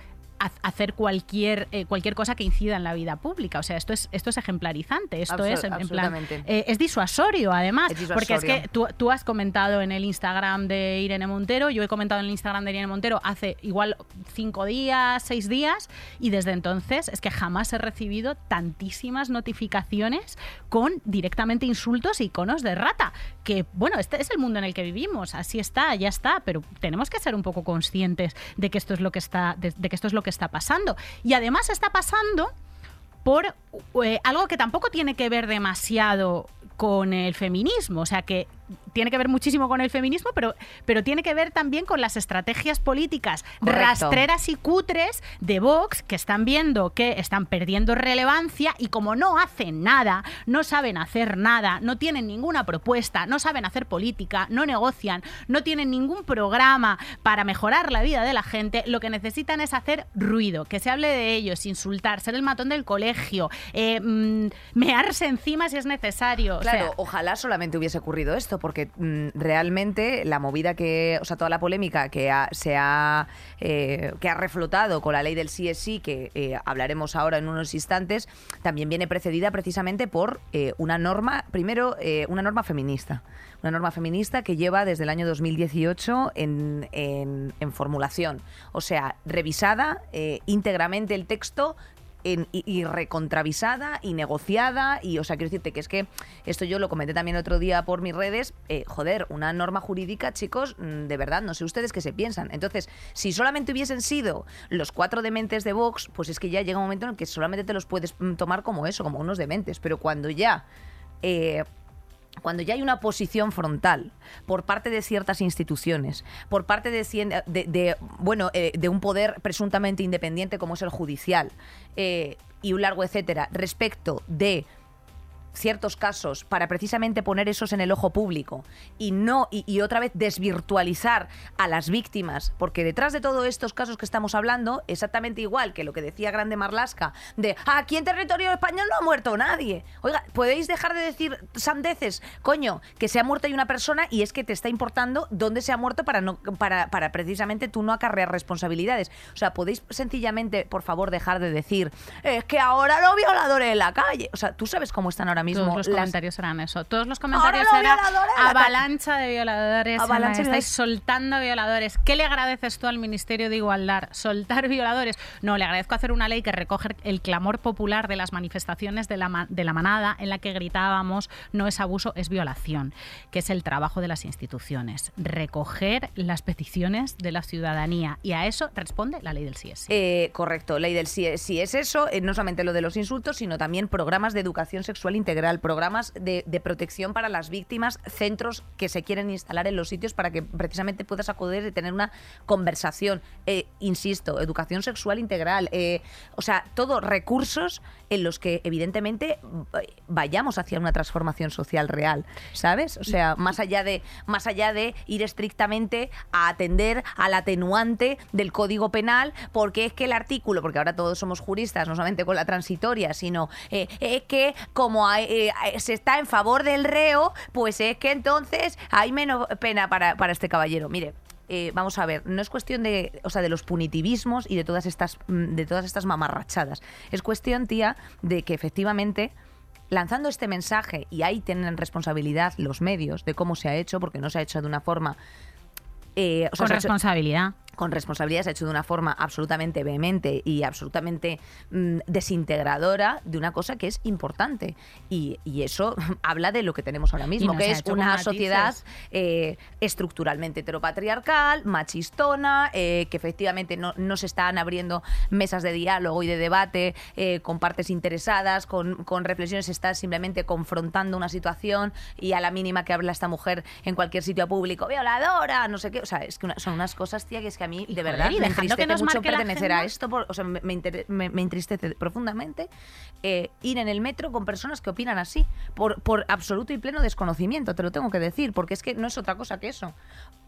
hacer cualquier eh, cualquier cosa que incida en la vida pública. O sea, esto es esto es ejemplarizante, esto Absol- es en, en plan absolutamente. eh, es disuasorio además, Es porque es que tú, tú has comentado en el Instagram de Irene Montero, yo he comentado en el Instagram de Irene Montero hace igual cinco días, seis días, y desde entonces es que jamás he recibido tantísimas notificaciones con directamente insultos e iconos de rata. Que bueno, este es el mundo en el que vivimos, así está, ya está, pero tenemos que ser un poco conscientes de que esto es lo que está, de, de que esto es lo está pasando. Y además está pasando por eh, algo que tampoco tiene que ver demasiado con el feminismo. O sea que tiene que ver muchísimo con el feminismo, pero, pero tiene que ver también con las estrategias políticas Correcto. rastreras y cutres de Vox que están viendo que están perdiendo relevancia y como no hacen nada, no saben hacer nada, no tienen ninguna propuesta, no saben hacer política, no negocian, no tienen ningún programa para mejorar la vida de la gente, lo que necesitan es hacer ruido, que se hable de ellos, insultar, ser el matón del colegio, eh, mm, mearse encima si es necesario. O Claro, sea, ojalá solamente hubiese ocurrido esto, porque mm, realmente la movida que, o sea, toda la polémica que ha- se ha eh, que ha reflotado con la ley del sí es sí, que eh, hablaremos ahora en unos instantes, también viene precedida precisamente por eh, una norma, primero una norma feminista, una norma feminista que lleva desde el año 2018 en, en- en formulación, o sea, revisada íntegramente el texto en- y, recontravisada y negociada y o sea quiero decirte que es que esto yo lo comenté también otro día por mis redes eh, joder una norma jurídica chicos mm, de verdad no sé ustedes qué se piensan. Entonces si solamente hubiesen sido los cuatro dementes de Vox pues es que ya llega un momento en el que solamente te los puedes mm, tomar como eso como unos dementes. Pero cuando ya eh, cuando ya hay una posición frontal por parte de ciertas instituciones, por parte de, de- de, bueno, eh, de un poder presuntamente independiente como es el judicial eh, y un largo etcétera, respecto de ciertos casos para precisamente poner esos en el ojo público y no y, y otra vez desvirtualizar a las víctimas porque detrás de todos estos casos que estamos hablando exactamente igual que lo que decía Grande Marlasca de aquí en territorio español no ha muerto nadie oiga podéis dejar de decir sandeces coño que se ha muerto hay una persona y es que te está importando dónde se ha muerto para no para, para precisamente tú no acarrear responsabilidades. O sea podéis sencillamente por favor dejar de decir es que ahora los violadores en la calle o sea tú sabes cómo están ahora mismo Todos los las- comentarios eran eso. Todos los comentarios los eran avalancha de violadores. Avalancha Ana, de estáis soltando violadores. ¿Qué le agradeces tú al Ministerio de Igualdad? ¿Soltar violadores? No, le agradezco hacer una ley que recoge el clamor popular de las manifestaciones de la, de la manada en la que gritábamos no es abuso, es violación, que es el trabajo de las instituciones. Recoger las peticiones de la ciudadanía. Y a eso responde la ley del CIES. Eh, correcto, ley del si es, si es eso, eh, no solamente lo de los insultos, sino también programas de educación sexual integral, programas de, protección para las víctimas, centros que se quieren instalar en los sitios para que precisamente puedas acudir y tener una conversación. Eh, insisto, educación sexual integral, eh, o sea, todos recursos en los que evidentemente vayamos hacia una transformación social real, ¿sabes? O sea, más allá de más allá de ir estrictamente a atender al atenuante del Código Penal, porque es que el artículo, porque ahora todos somos juristas, no solamente con la transitoria, sino eh, es que como hay- eh, se está en favor del reo, pues es que entonces hay menos pena para, para este caballero. Mire, eh, vamos a ver, no es cuestión de, o sea, de los punitivismos y de todas estas, mm, de todas estas mamarrachadas. Es cuestión, tía, de que efectivamente lanzando este mensaje y ahí tienen responsabilidad los medios de cómo se ha hecho, porque no se ha hecho de una forma eh, o sea, Con responsabilidad. Con responsabilidad se ha hecho de una forma absolutamente vehemente y absolutamente mm, desintegradora de una cosa que es importante. Y, y eso habla de lo que tenemos ahora mismo, que es una sociedad eh, estructuralmente heteropatriarcal, machistona, eh, que efectivamente no, no se están abriendo mesas de diálogo y de debate eh, con partes interesadas, con, con reflexiones, se está simplemente confrontando una situación y a la mínima que habla esta mujer en cualquier sitio público, violadora, no sé qué. O sea, es que una- son unas cosas, tía, que es que a mí, de joder, verdad, y me dejando que entristece nos mucho marque la pertenecer a esto, por- o sea, me, me- me entristece profundamente eh, ir en el metro con personas que opinan así, por, por absoluto y pleno desconocimiento, te lo tengo que decir, porque es que no es otra cosa que eso.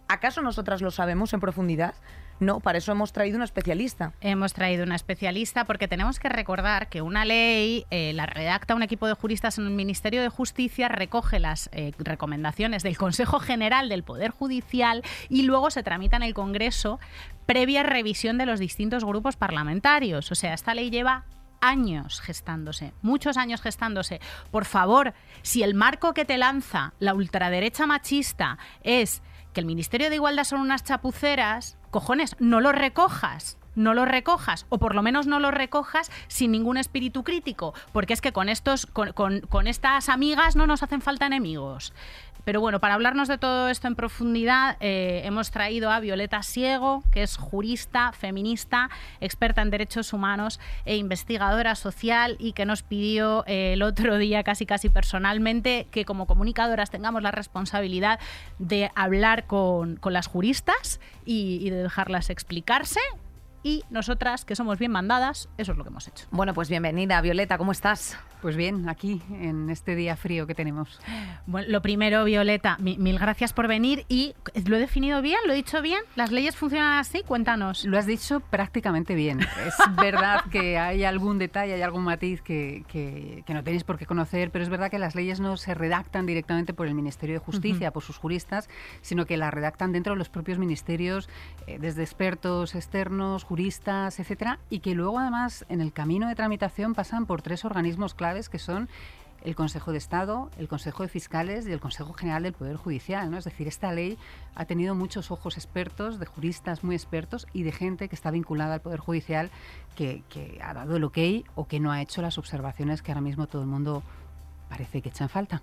¿Acaso nosotras lo sabemos en profundidad? No, para eso hemos traído una especialista. Hemos traído una especialista porque tenemos que recordar que una ley eh, la redacta un equipo de juristas en el Ministerio de Justicia, recoge las eh, recomendaciones del Consejo General del Poder Judicial y luego se tramita en el Congreso previa revisión de los distintos grupos parlamentarios. O sea, esta ley lleva años gestándose, muchos años gestándose. Por favor, si el marco que te lanza la ultraderecha machista es que el Ministerio de Igualdad son unas chapuceras, cojones, no lo recojas. No lo recojas, o por lo menos no lo recojas sin ningún espíritu crítico, porque es que con estos, con, con- con estas amigas no nos hacen falta enemigos. Pero bueno, para hablarnos de todo esto en profundidad, eh, hemos traído a Violeta Siego, que es jurista, feminista, experta en derechos humanos e investigadora social y que nos pidió eh, el otro día casi casi personalmente que como comunicadoras tengamos la responsabilidad de hablar con, con las juristas y, y de dejarlas explicarse y nosotras, que somos bien mandadas, eso es lo que hemos hecho. Bueno, pues bienvenida, Violeta, ¿cómo estás? Pues bien, aquí, en este día frío que tenemos. Bueno, lo primero, Violeta, mi- mil gracias por venir y ¿lo he definido bien? ¿Lo he dicho bien? ¿Las leyes funcionan así? Cuéntanos. Lo has dicho prácticamente bien. Es verdad que hay algún detalle, hay algún matiz que, que- que no tenéis por qué conocer, pero es verdad que las leyes no se redactan directamente por el Ministerio de Justicia, por sus juristas, sino que las redactan dentro de los propios ministerios, eh, desde expertos externos, juristas, etcétera, y que luego además en el camino de tramitación pasan por tres organismos claves que son el Consejo de Estado, el Consejo de Fiscales y el Consejo General del Poder Judicial. ¿no? Es decir, esta ley ha tenido muchos ojos expertos, de juristas muy expertos y de gente que está vinculada al Poder Judicial que, ha dado el ok o que no ha hecho las observaciones que ahora mismo todo el mundo parece que echa en falta.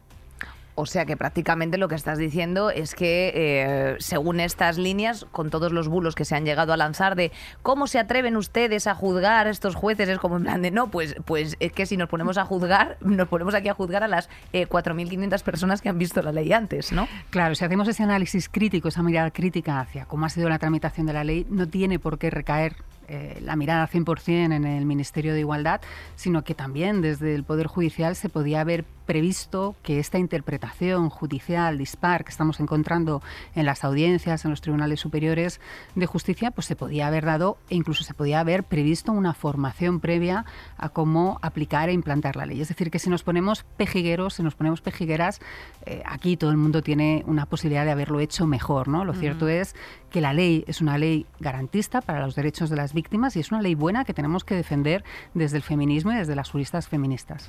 O sea que prácticamente lo que estás diciendo es que, eh, según estas líneas, con todos los bulos que se han llegado a lanzar de cómo se atreven ustedes a juzgar a estos jueces, es como en plan de no, pues, pues es que si nos ponemos a juzgar, nos ponemos aquí a juzgar a las eh, 4.500 personas que han visto la ley antes, ¿no? Claro, si hacemos ese análisis crítico, esa mirada crítica hacia cómo ha sido la tramitación de la ley, no tiene por qué recaer eh, la mirada 100% en el Ministerio de Igualdad, sino que también desde el Poder Judicial se podía haber previsto que esta interpretación judicial dispar que estamos encontrando en las audiencias, en los tribunales superiores de justicia, pues se podía haber dado e incluso se podía haber previsto una formación previa a cómo aplicar e implantar la ley. Es decir, que si nos ponemos pejigueros, si nos ponemos pejigueras, eh, aquí todo el mundo tiene una posibilidad de haberlo hecho mejor. ¿no? Lo cierto es que la ley es una ley garantista para los derechos de las víctimas y es una ley buena que tenemos que defender desde el feminismo y desde las juristas feministas.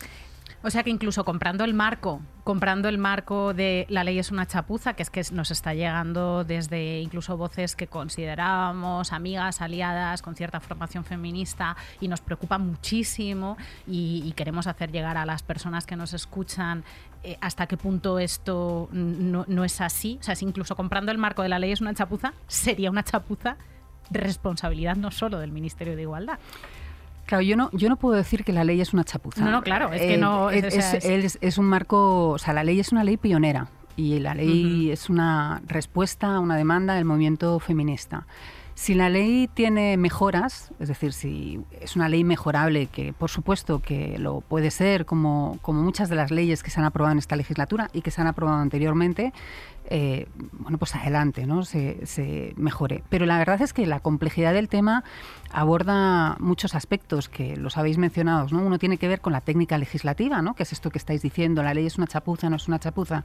O sea que incluso comprando el marco, comprando el marco de la ley es una chapuza, que es que nos está llegando desde incluso voces que considerábamos amigas, aliadas, con cierta formación feminista y nos preocupa muchísimo y, queremos hacer llegar a las personas que nos escuchan eh, hasta qué punto esto no, no es así. O sea, si incluso comprando el marco de la ley es una chapuza, sería una chapuza responsabilidad no solo del Ministerio de Igualdad. Claro, yo no, yo no puedo decir que la ley es una chapuza. No, no, claro, es que Eh, no- Es, es- es un marco, o sea, la ley es una ley pionera y la ley es una respuesta a una demanda del movimiento feminista. Si la ley tiene mejoras, es decir, si es una ley mejorable, que por supuesto que lo puede ser, como, como muchas de las leyes que se han aprobado en esta legislatura y que se han aprobado anteriormente, eh, bueno, pues adelante, ¿no? Se, se mejore. Pero la verdad es que la complejidad del tema aborda muchos aspectos que los habéis mencionado, ¿no? Uno tiene que ver con la técnica legislativa, ¿no? Que es esto que estáis diciendo, la ley es una chapuza, no es una chapuza.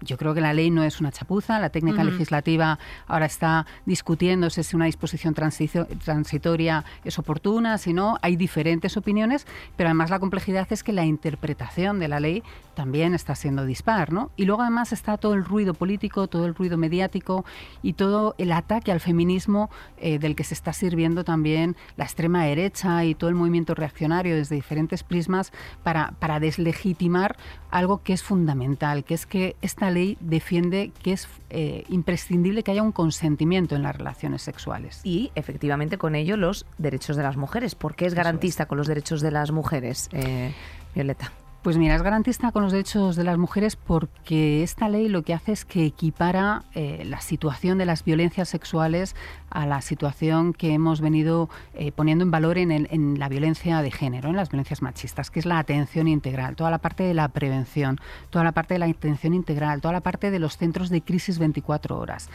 Yo creo que la ley no es una chapuza, la técnica legislativa ahora está discutiéndose si una disposición transitoria es oportuna, si no, hay diferentes opiniones, pero además la complejidad es que la interpretación de la ley también está siendo dispar, ¿no? Y luego además está todo el ruido político, todo el ruido mediático y todo el ataque al feminismo eh, del que se está sirviendo también la extrema derecha y todo el movimiento reaccionario desde diferentes prismas para, para deslegitimar algo que es fundamental, que es que esta ley defiende que es eh, imprescindible que haya un consentimiento en las relaciones sexuales. Y efectivamente con ello los derechos de las mujeres. ¿Por qué es garantista con los derechos de las mujeres, eh, Violeta? Pues mira, es garantista con los derechos de las mujeres porque esta ley lo que hace es que equipara eh, la situación de las violencias sexuales a la situación que hemos venido eh, poniendo en valor en, el- la violencia de género, en las violencias machistas, que es la atención integral, toda la parte de la prevención, toda la parte de la atención integral, toda la parte de los centros de crisis 24 horas.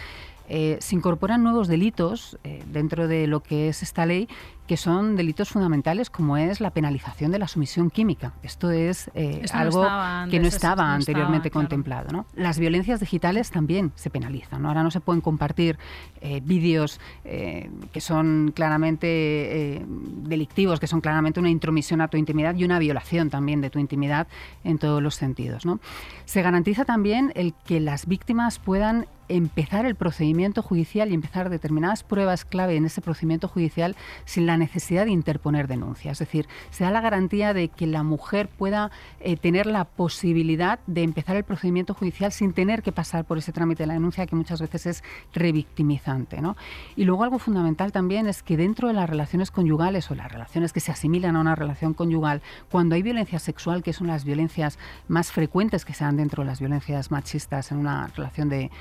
Eh, se incorporan nuevos delitos dentro de lo que es esta ley, que son delitos fundamentales como es la penalización de la sumisión química. Esto es eh, Esto no algo que no estaba no estaba, anteriormente claro. contemplado. ¿no? Las violencias digitales también se penalizan. Ahora no se pueden compartir eh, vídeos eh, que son claramente delictivos, que son claramente una intromisión a tu intimidad y una violación también de tu intimidad en todos los sentidos. ¿no? Se garantiza también el que las víctimas puedan empezar el procedimiento judicial y empezar determinadas pruebas clave en ese procedimiento judicial sin la necesidad de interponer denuncia. Es decir, se da la garantía de que la mujer pueda eh, tener la posibilidad de empezar el procedimiento judicial sin tener que pasar por ese trámite de la denuncia que muchas veces es revictimizante. ¿no? Y luego algo fundamental también es que dentro de las relaciones conyugales o las relaciones que se asimilan a una relación conyugal, cuando hay violencia sexual, que son las violencias más frecuentes que se dan dentro de las violencias machistas en una relación de,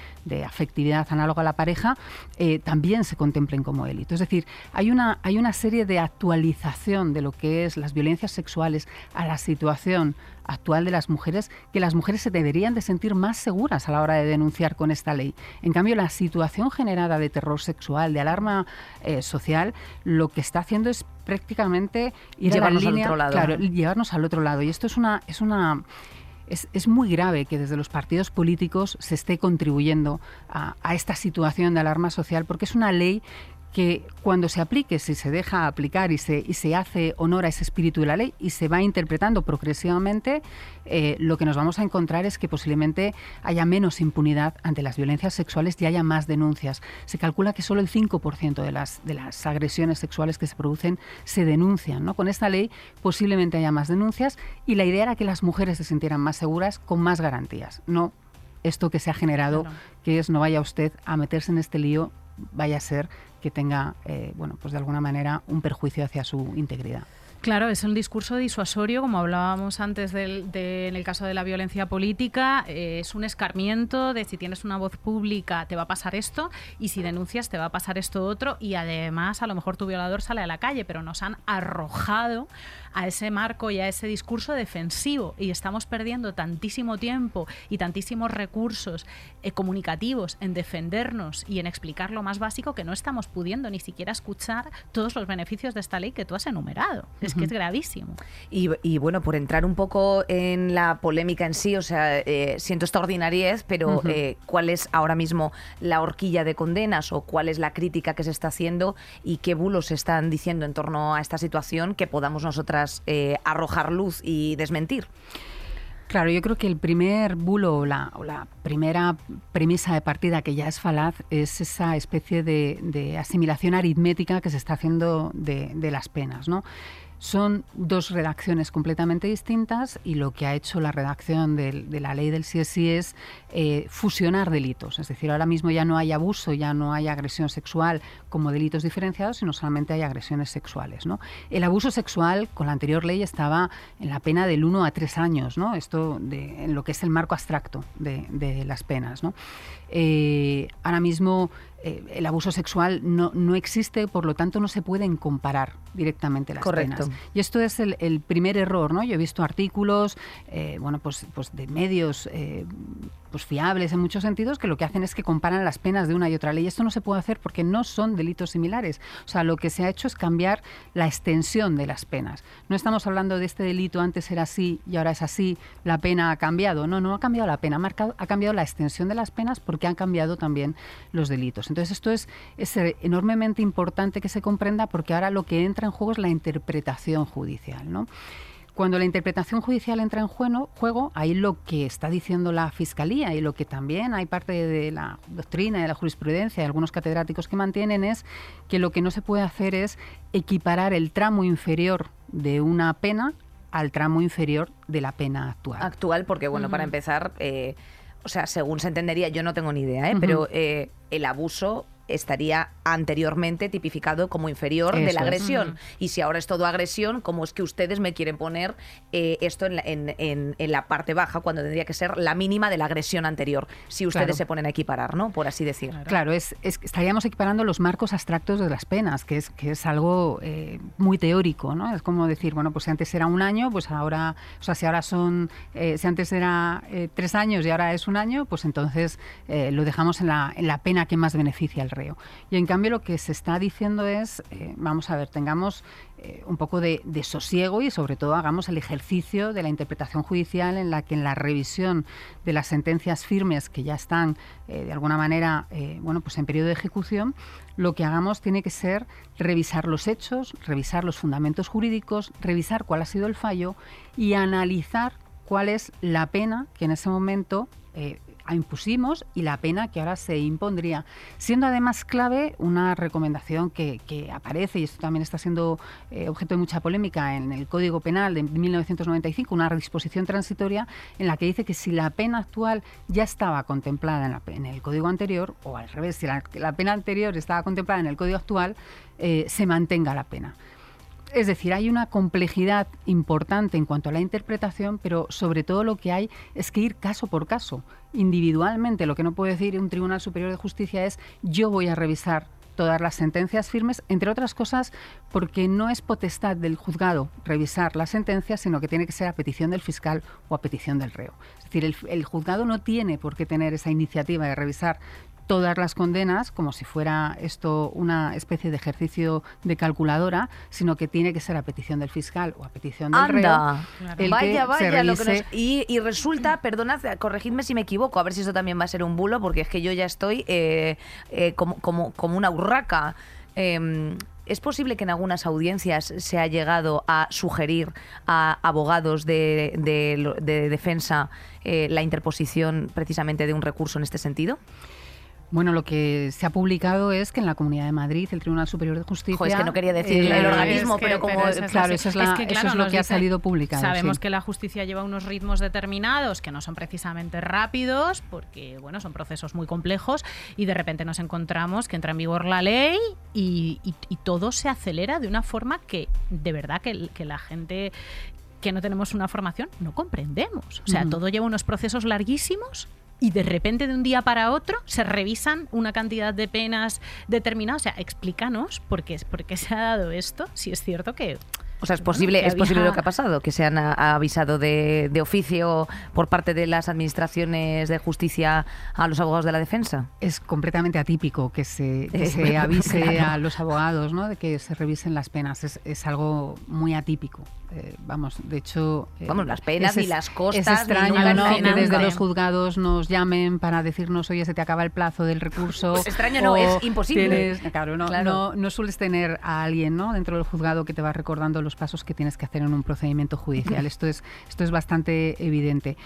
afectividad análoga a la pareja, eh, también se contemplen como delito. Es decir, hay una, hay una serie de actualización de lo que es las violencias sexuales a la situación actual de las mujeres que las mujeres se deberían de sentir más seguras a la hora de denunciar con esta ley. En cambio, la situación generada de terror sexual, de alarma eh, social, lo que está haciendo es prácticamente ir llevarnos al otro lado. Claro, llevarnos al otro lado. Y esto es una es una es, muy grave que desde los partidos políticos se esté contribuyendo a, a, esta situación de alarma social, porque es una ley que cuando se aplique, si se deja aplicar y se, y se hace honor a ese espíritu de la ley y se va interpretando progresivamente, eh, lo que nos vamos a encontrar es que posiblemente haya menos impunidad ante las violencias sexuales y haya más denuncias. Se calcula que solo el 5% de las, de las agresiones sexuales que se producen se denuncian. ¿no? Con esta ley posiblemente haya más denuncias y la idea era que las mujeres se sintieran más seguras con más garantías, no esto que se ha generado, que es no vaya usted a meterse en este lío, vaya a ser que tenga, eh, bueno, pues de alguna manera un perjuicio hacia su integridad. Claro, es un discurso disuasorio, como hablábamos antes del, en el caso de la violencia política, eh, es un escarmiento de si tienes una voz pública te va a pasar esto y si denuncias te va a pasar esto otro y además a lo mejor tu violador sale a la calle, pero nos han arrojado a ese marco y a ese discurso defensivo y estamos perdiendo tantísimo tiempo y tantísimos recursos eh, comunicativos en defendernos y en explicar lo más básico que no estamos pudiendo ni siquiera escuchar todos los beneficios de esta ley que tú has enumerado. Es que es gravísimo. Y, bueno, por entrar un poco en la polémica en sí, o sea, eh, siento esta ordinariez, pero eh, ¿cuál es ahora mismo la horquilla de condenas o cuál es la crítica que se está haciendo y qué bulos se están diciendo en torno a esta situación que podamos nosotras eh, arrojar luz y desmentir. Claro, yo creo que el primer bulo o la, primera premisa de partida que ya es falaz es esa especie de, asimilación aritmética que se está haciendo de, de las penas. ¿no? Son dos redacciones completamente distintas y lo que ha hecho la redacción de, la ley del CSI es eh, fusionar delitos. Es decir, ahora mismo ya no hay abuso, ya no hay agresión sexual como delitos diferenciados, sino solamente hay agresiones sexuales. ¿no? El abuso sexual con la anterior ley estaba en la pena del 1 a 3 años, ¿no? esto de, en lo que es el marco abstracto de, las penas. ¿no? Eh, ahora mismo eh, el abuso sexual no, no, existe, por lo tanto no se pueden comparar directamente las Correcto. penas. Y esto es el, primer error, ¿no? Yo he visto artículos, eh, bueno, pues, pues de medios eh, pues fiables en muchos sentidos que lo que hacen es que comparan las penas de una y otra ley. Esto no se puede hacer porque no son delitos similares. O sea, lo que se ha hecho es cambiar la extensión de las penas. No estamos hablando de este delito antes era así y ahora es así, la pena ha cambiado. No, no ha cambiado la pena, ha, cambiado la extensión de las penas porque han cambiado también los delitos. Entonces esto es, es enormemente importante que se comprenda porque ahora lo que entra en juego es la interpretación judicial. ¿no? Cuando la interpretación judicial entra en juego, ahí lo que está diciendo la Fiscalía y lo que también hay parte de la doctrina y de la jurisprudencia de algunos catedráticos que mantienen es que lo que no se puede hacer es equiparar el tramo inferior de una pena al tramo inferior de la pena actual. Actual, porque bueno, para empezar, eh, o sea, según se entendería, yo no tengo ni idea, ¿eh? pero eh, el abuso estaría anteriormente tipificado como inferior de la agresión. Y si ahora es todo agresión, ¿cómo es que ustedes me quieren poner eh, esto en la, en, la, parte baja cuando tendría que ser la mínima de la agresión anterior? Si ustedes se ponen a equiparar, ¿no? Por así decir. Claro, es, estaríamos equipando los marcos abstractos de las penas, que es, que es algo eh, muy teórico, ¿no? Es como decir, bueno, pues si antes era un año, pues ahora, o sea, si ahora son, eh, si antes era tres años y ahora es un año, pues entonces lo dejamos en la, en la pena que más beneficia al Y en cambio lo que se está diciendo es, eh, vamos a ver, tengamos eh, un poco de, sosiego y sobre todo hagamos el ejercicio de la interpretación judicial en la que en la revisión de las sentencias firmes que ya están eh, de alguna manera bueno, pues en periodo de ejecución, lo que hagamos tiene que ser revisar los hechos, revisar los fundamentos jurídicos, revisar cuál ha sido el fallo y analizar cuál es la pena que en ese momento impusimos y la pena que ahora se impondría. Siendo además clave una recomendación que, aparece, y esto también está siendo eh, objeto de mucha polémica en el Código Penal de 1995, una disposición transitoria en la que dice que si la pena actual ya estaba contemplada en, el Código anterior, o al revés, si la, pena anterior estaba contemplada en el Código actual, eh, se mantenga la pena. Es decir, hay una complejidad importante en cuanto a la interpretación, pero sobre todo lo que hay es que ir caso por caso, individualmente. Lo que no puede decir un Tribunal Superior de Justicia es yo voy a revisar todas las sentencias firmes, entre otras cosas porque no es potestad del juzgado revisar las sentencias, sino que tiene que ser a petición del fiscal o a petición del reo. Es decir, el, el juzgado no tiene por qué tener esa iniciativa de revisar todas las condenas como si fuera esto una especie de ejercicio de calculadora, sino que tiene que ser a petición del fiscal o a petición del reo. vaya, vaya, lo que y, resulta, perdonad, corregidme si me equivoco, a ver si eso también va a ser un bulo, porque es que yo ya estoy eh, eh, como, como, como, una urraca. Em, ¿Es posible que en algunas audiencias se ha llegado a sugerir a abogados de, defensa eh, la interposición precisamente de un recurso en este sentido? Bueno, lo que se ha publicado es que en la Comunidad de Madrid, el Tribunal Superior de Justicia... es que no quería decir el organismo, pero como... claro, eso es, lo que ha salido publicado. Sabemos que la justicia lleva unos ritmos determinados que no son precisamente rápidos, porque, bueno, son procesos muy complejos, y de repente nos encontramos que entra en vigor la ley y, todo se acelera de una forma que, de verdad, que, que la gente que no tenemos una formación no comprendemos. O sea, todo lleva unos procesos larguísimos y de repente de un día para otro se revisan una cantidad de penas determinadas. O sea, explícanos por qué, por qué se ha dado esto, si es cierto que o sea, es posible, es posible lo que ha pasado, que se han avisado de, oficio por parte de las administraciones de justicia a los abogados de la defensa. Es completamente atípico que se, se avise a los abogados ¿no? de que se revisen las penas. Es, es algo muy atípico. Eh, vamos, de hecho... Eh, vamos, las penas y las costas. Es extraño ¿no? que desde los juzgados nos llamen para decirnos, oye, se te acaba el plazo del recurso. Pues extraño no, es imposible. claro, no, No, no, sueles tener a alguien ¿no? dentro del juzgado que te va recordando los pasos que tienes que hacer en un procedimiento judicial. esto, es, esto es bastante evidente.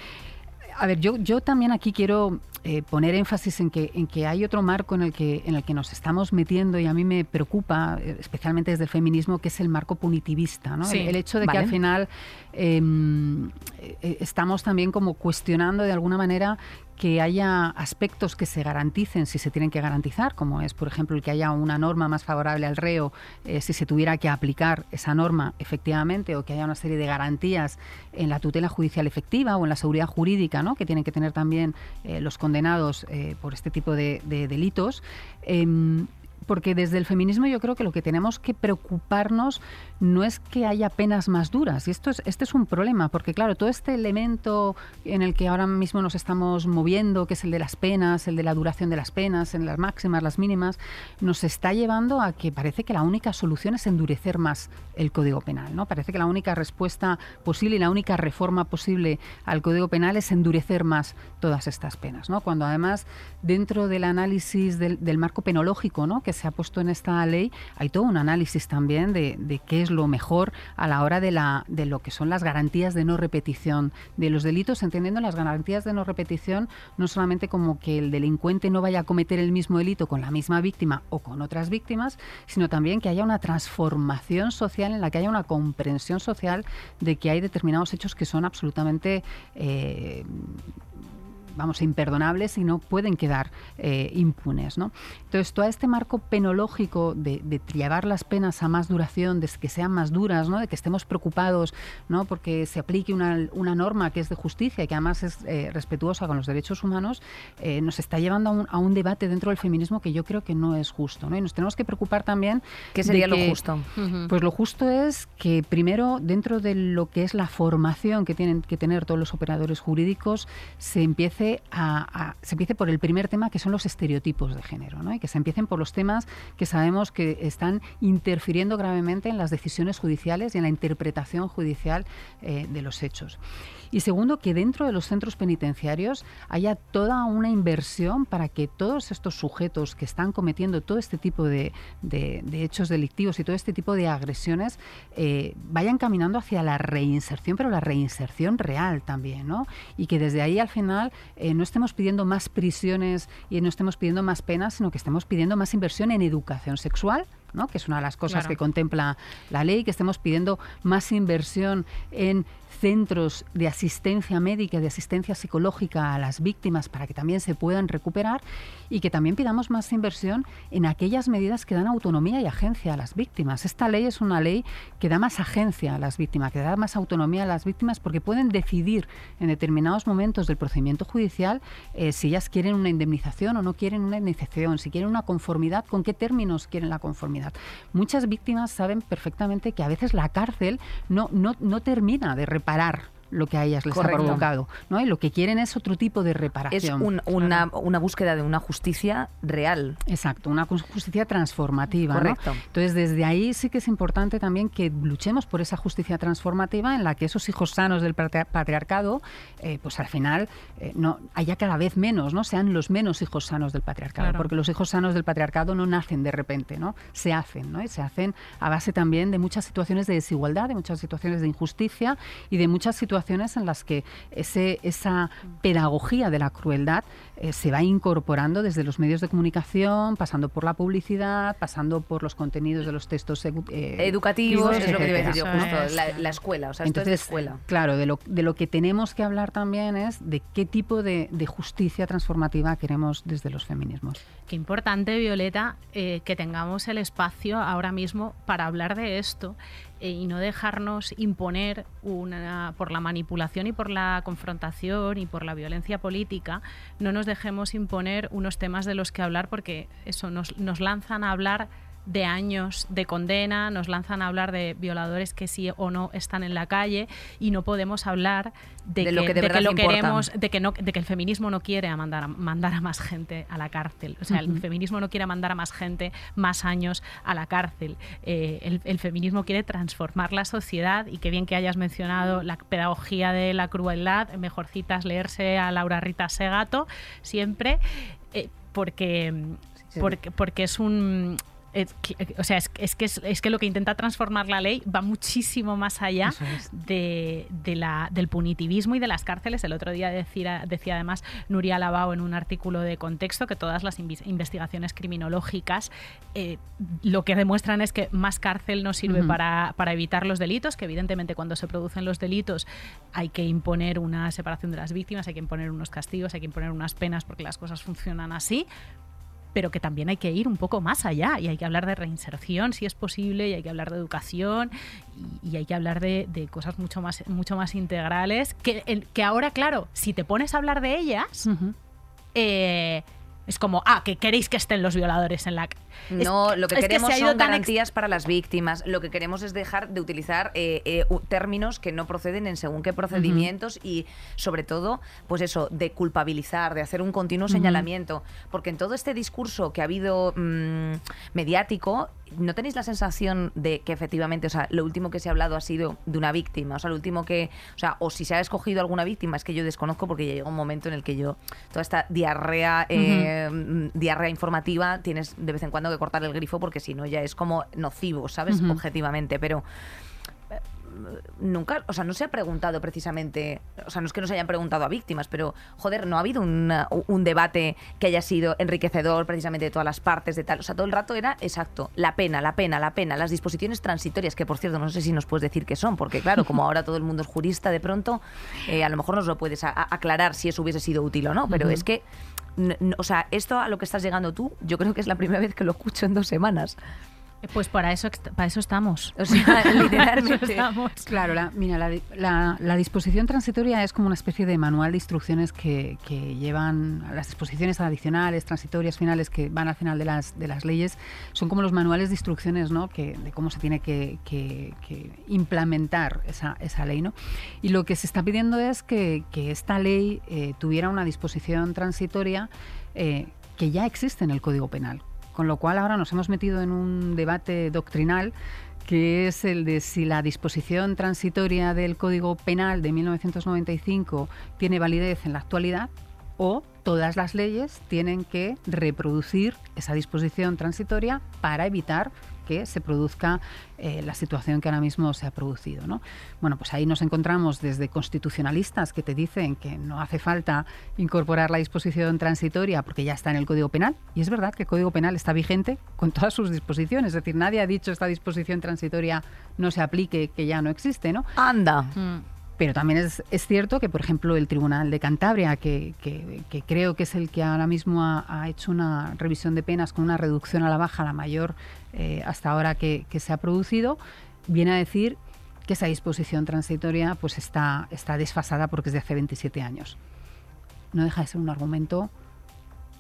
A ver, yo, yo también aquí quiero eh, poner énfasis en que, en que hay otro marco en el que, en el que nos estamos metiendo y a mí me preocupa, eh, especialmente desde el feminismo, que es el marco punitivista. ¿no? el, hecho de que al final em, eh, estamos también como cuestionando de alguna manera que haya aspectos que se garanticen si se tienen que garantizar, como es, por ejemplo, el que haya una norma más favorable al reo eh, si se tuviera que aplicar esa norma efectivamente, o que haya una serie de garantías en la tutela judicial efectiva o en la seguridad jurídica, ¿no? que tienen que tener también eh, los condenados eh, por este tipo de, de delitos. Porque desde el feminismo yo creo que lo que tenemos que preocuparnos no es que haya penas más duras. Y esto es, este es un problema, porque claro, todo este elemento en el que ahora mismo nos estamos moviendo, que es el de las penas, el de la duración de las penas, en las máximas, las mínimas, nos está llevando a que parece que la única solución es endurecer más el Código Penal. ¿no? Parece que la única respuesta posible y la única reforma posible al Código Penal es endurecer más todas estas penas. ¿no? Cuando además dentro del análisis del, del marco penológico ¿no? que se ha puesto en esta ley, hay todo un análisis también de, de qué es lo mejor a la hora de, la, de lo que son las garantías de no repetición de los delitos, entendiendo las garantías de no repetición no solamente como que el delincuente no vaya a cometer el mismo delito con la misma víctima o con otras víctimas, sino también que haya una transformación social en la que haya una comprensión social de que hay determinados hechos que son absolutamente eh, vamos, imperdonables y no pueden quedar eh, impunes. ¿no? Entonces, todo este marco penológico de, de, llevar las penas a más duración, de que sean más duras, ¿no? de que estemos preocupados ¿no? porque se aplique una, una norma que es de justicia y que además es eh, respetuosa con los derechos humanos, eh, nos está llevando a un, a un, debate dentro del feminismo que yo creo que no es justo. ¿no? Y nos tenemos que preocupar también. ¿Qué sería lo justo? Pues lo justo es que primero, dentro de lo que es la formación que tienen que tener todos los operadores jurídicos, se empiece se empiece por el primer tema que son los estereotipos de género, ¿no? y que se empiecen por los temas que sabemos que están interfiriendo gravemente en las decisiones judiciales y en la interpretación judicial eh, de los hechos. Y segundo, que dentro de los centros penitenciarios haya toda una inversión para que todos estos sujetos que están cometiendo todo este tipo de, hechos delictivos y todo este tipo de agresiones eh, vayan caminando hacia la reinserción, pero la reinserción real también, ¿no? Y que desde ahí al final eh, no estemos pidiendo más prisiones y no estemos pidiendo más penas, sino que estemos pidiendo más inversión en educación sexual, ¿no? que es una de las cosas Claro. que contempla la ley, que estemos pidiendo más inversión en centros de asistencia médica, de asistencia psicológica a las víctimas para que también se puedan recuperar y que también pidamos más inversión en aquellas medidas que dan autonomía y agencia a las víctimas. Esta ley es una ley que da más agencia a las víctimas, que da más autonomía a las víctimas porque pueden decidir en determinados momentos del procedimiento judicial eh, si ellas quieren una indemnización o no quieren una indemnización, si quieren una conformidad, con qué términos quieren la conformidad. Muchas víctimas saben perfectamente que a veces la cárcel no, no, no termina de reparar lo que a ellas les Correcto. ha provocado, ¿no? Y lo que quieren es otro tipo de Es reparación. un- una, una búsqueda de una justicia real. Exacto, una justicia transformativa. ¿no? Correcto. Entonces, desde ahí sí que es importante también que luchemos por esa justicia transformativa en la que esos hijos sanos del patria- patriarcado, eh, pues al final eh, no haya cada vez menos, no sean los menos hijos sanos del patriarcado, Claro. porque los hijos sanos del patriarcado no nacen de repente, no, se hacen, ¿no? Y se hacen a base también de muchas situaciones de desigualdad, de muchas situaciones de injusticia y de muchas situaciones en las que ese, esa pedagogía de la crueldad eh, se va incorporando desde los medios de comunicación, pasando por la publicidad, pasando por los contenidos de los textos edu- eh, Educativos, es lo que te iba a decir yo, Eso justo, es. la, la escuela, o sea, esto es de escuela. Claro, de lo, de lo que tenemos que hablar también es de qué tipo de, de justicia transformativa queremos desde los feminismos. Qué importante, Violeta, eh, que tengamos el espacio ahora mismo para hablar de esto eh, y no dejarnos imponer una, por la manipulación y por la confrontación y por la violencia política, no nos dejemos imponer unos temas de los que hablar porque eso nos, nos lanzan a hablar de años de condena, nos lanzan a hablar de violadores que sí o no están en la calle y no podemos hablar de, De que, lo que de lo importa. queremos, de que no, de que el feminismo no quiere a mandar a, mandar a más gente a la cárcel. O sea, el feminismo no quiere mandar a más gente más años a la cárcel. Eh, el, el feminismo quiere transformar la sociedad y qué bien que hayas mencionado la pedagogía de la crueldad. Mejor citas leerse a Laura Rita Segato siempre, eh, porque, Sí. porque, porque es un es o sea, es, es que es, es que lo que intenta transformar la ley va muchísimo más allá Eso es. de, de la, del punitivismo y de las cárceles. El otro día decía, decía además Nuria Lavao en un artículo de contexto que todas las investigaciones criminológicas eh, lo que demuestran es que más cárcel no sirve para, para evitar los delitos, que evidentemente cuando se producen los delitos hay que imponer una separación de las víctimas, hay que imponer unos castigos, hay que imponer unas penas porque las cosas funcionan así pero que también hay que ir un poco más allá y hay que hablar de reinserción si es posible y hay que hablar de educación y, y hay que hablar de, de cosas mucho más, mucho más integrales que, el- que ahora, claro, si te pones a hablar de ellas, eh, es como, ah, que queréis que estén los violadores en la... Es- No, lo que queremos son garantías para las víctimas. Lo que queremos es dejar de utilizar eh, eh, términos que no proceden en según qué procedimientos y, sobre todo, pues eso, de culpabilizar, de hacer un continuo señalamiento. Porque en todo este discurso que ha habido mm, mediático, ¿no tenéis la sensación de que efectivamente, o sea, lo último que se ha hablado ha sido de una víctima? O sea, lo último que, o sea, o si se ha escogido alguna víctima, es que yo desconozco porque ya llega un momento en el que yo, toda esta diarrea, eh, mm, diarrea informativa, tienes de vez en cuando que cortar el grifo porque si no ya es como nocivo, ¿sabes? Objetivamente, pero eh, nunca, o sea, no se ha preguntado precisamente, o sea, no es que no se hayan preguntado a víctimas, pero joder, no ha habido una- un debate que haya sido enriquecedor precisamente de todas las partes, de tal, o sea, todo el rato era exacto, la pena, la pena, la pena, las disposiciones transitorias, que por cierto no sé si nos puedes decir qué son, porque claro, como ahora todo el mundo es jurista de pronto, eh, a lo mejor nos lo puedes aclarar si eso hubiese sido útil o no, pero es que, o sea, esto a lo que estás llegando tú, yo creo que es la primera vez que lo escucho en dos semanas. Pues para eso, para eso estamos. O sea, literalmente. estamos. Claro, la, mira, la, di- la- la disposición transitoria es como una especie de manual de instrucciones que, que llevan a las disposiciones adicionales, transitorias, finales que van al final de las, de las leyes. Son como los manuales de instrucciones ¿no? que, de cómo se tiene que, que- que implementar esa, esa ley. ¿no? Y lo que se está pidiendo es que, que esta ley eh, tuviera una disposición transitoria eh, que ya existe en el Código Penal. Con lo cual ahora nos hemos metido en un debate doctrinal que es el de si la disposición transitoria del Código Penal de 1995 tiene validez en la actualidad o todas las leyes tienen que reproducir esa disposición transitoria para evitar que se produzca eh, la situación que ahora mismo se ha producido. ¿no? Bueno, pues ahí nos encontramos desde constitucionalistas que te dicen que no hace falta incorporar la disposición transitoria porque ya está en el Código Penal, y es verdad que el Código Penal está vigente con todas sus disposiciones, es decir, nadie ha dicho esta disposición transitoria no se aplique, que ya no existe, ¿no? Anda. Mm. Pero también es, cierto que, por ejemplo, el Tribunal de Cantabria, que, que, que creo que es el que ahora mismo ha, hecho una revisión de penas con una reducción a la baja, la mayor eh, hasta ahora que, se ha producido, viene a decir que esa disposición transitoria pues está, está desfasada porque es de hace 27 años. No deja de ser un argumento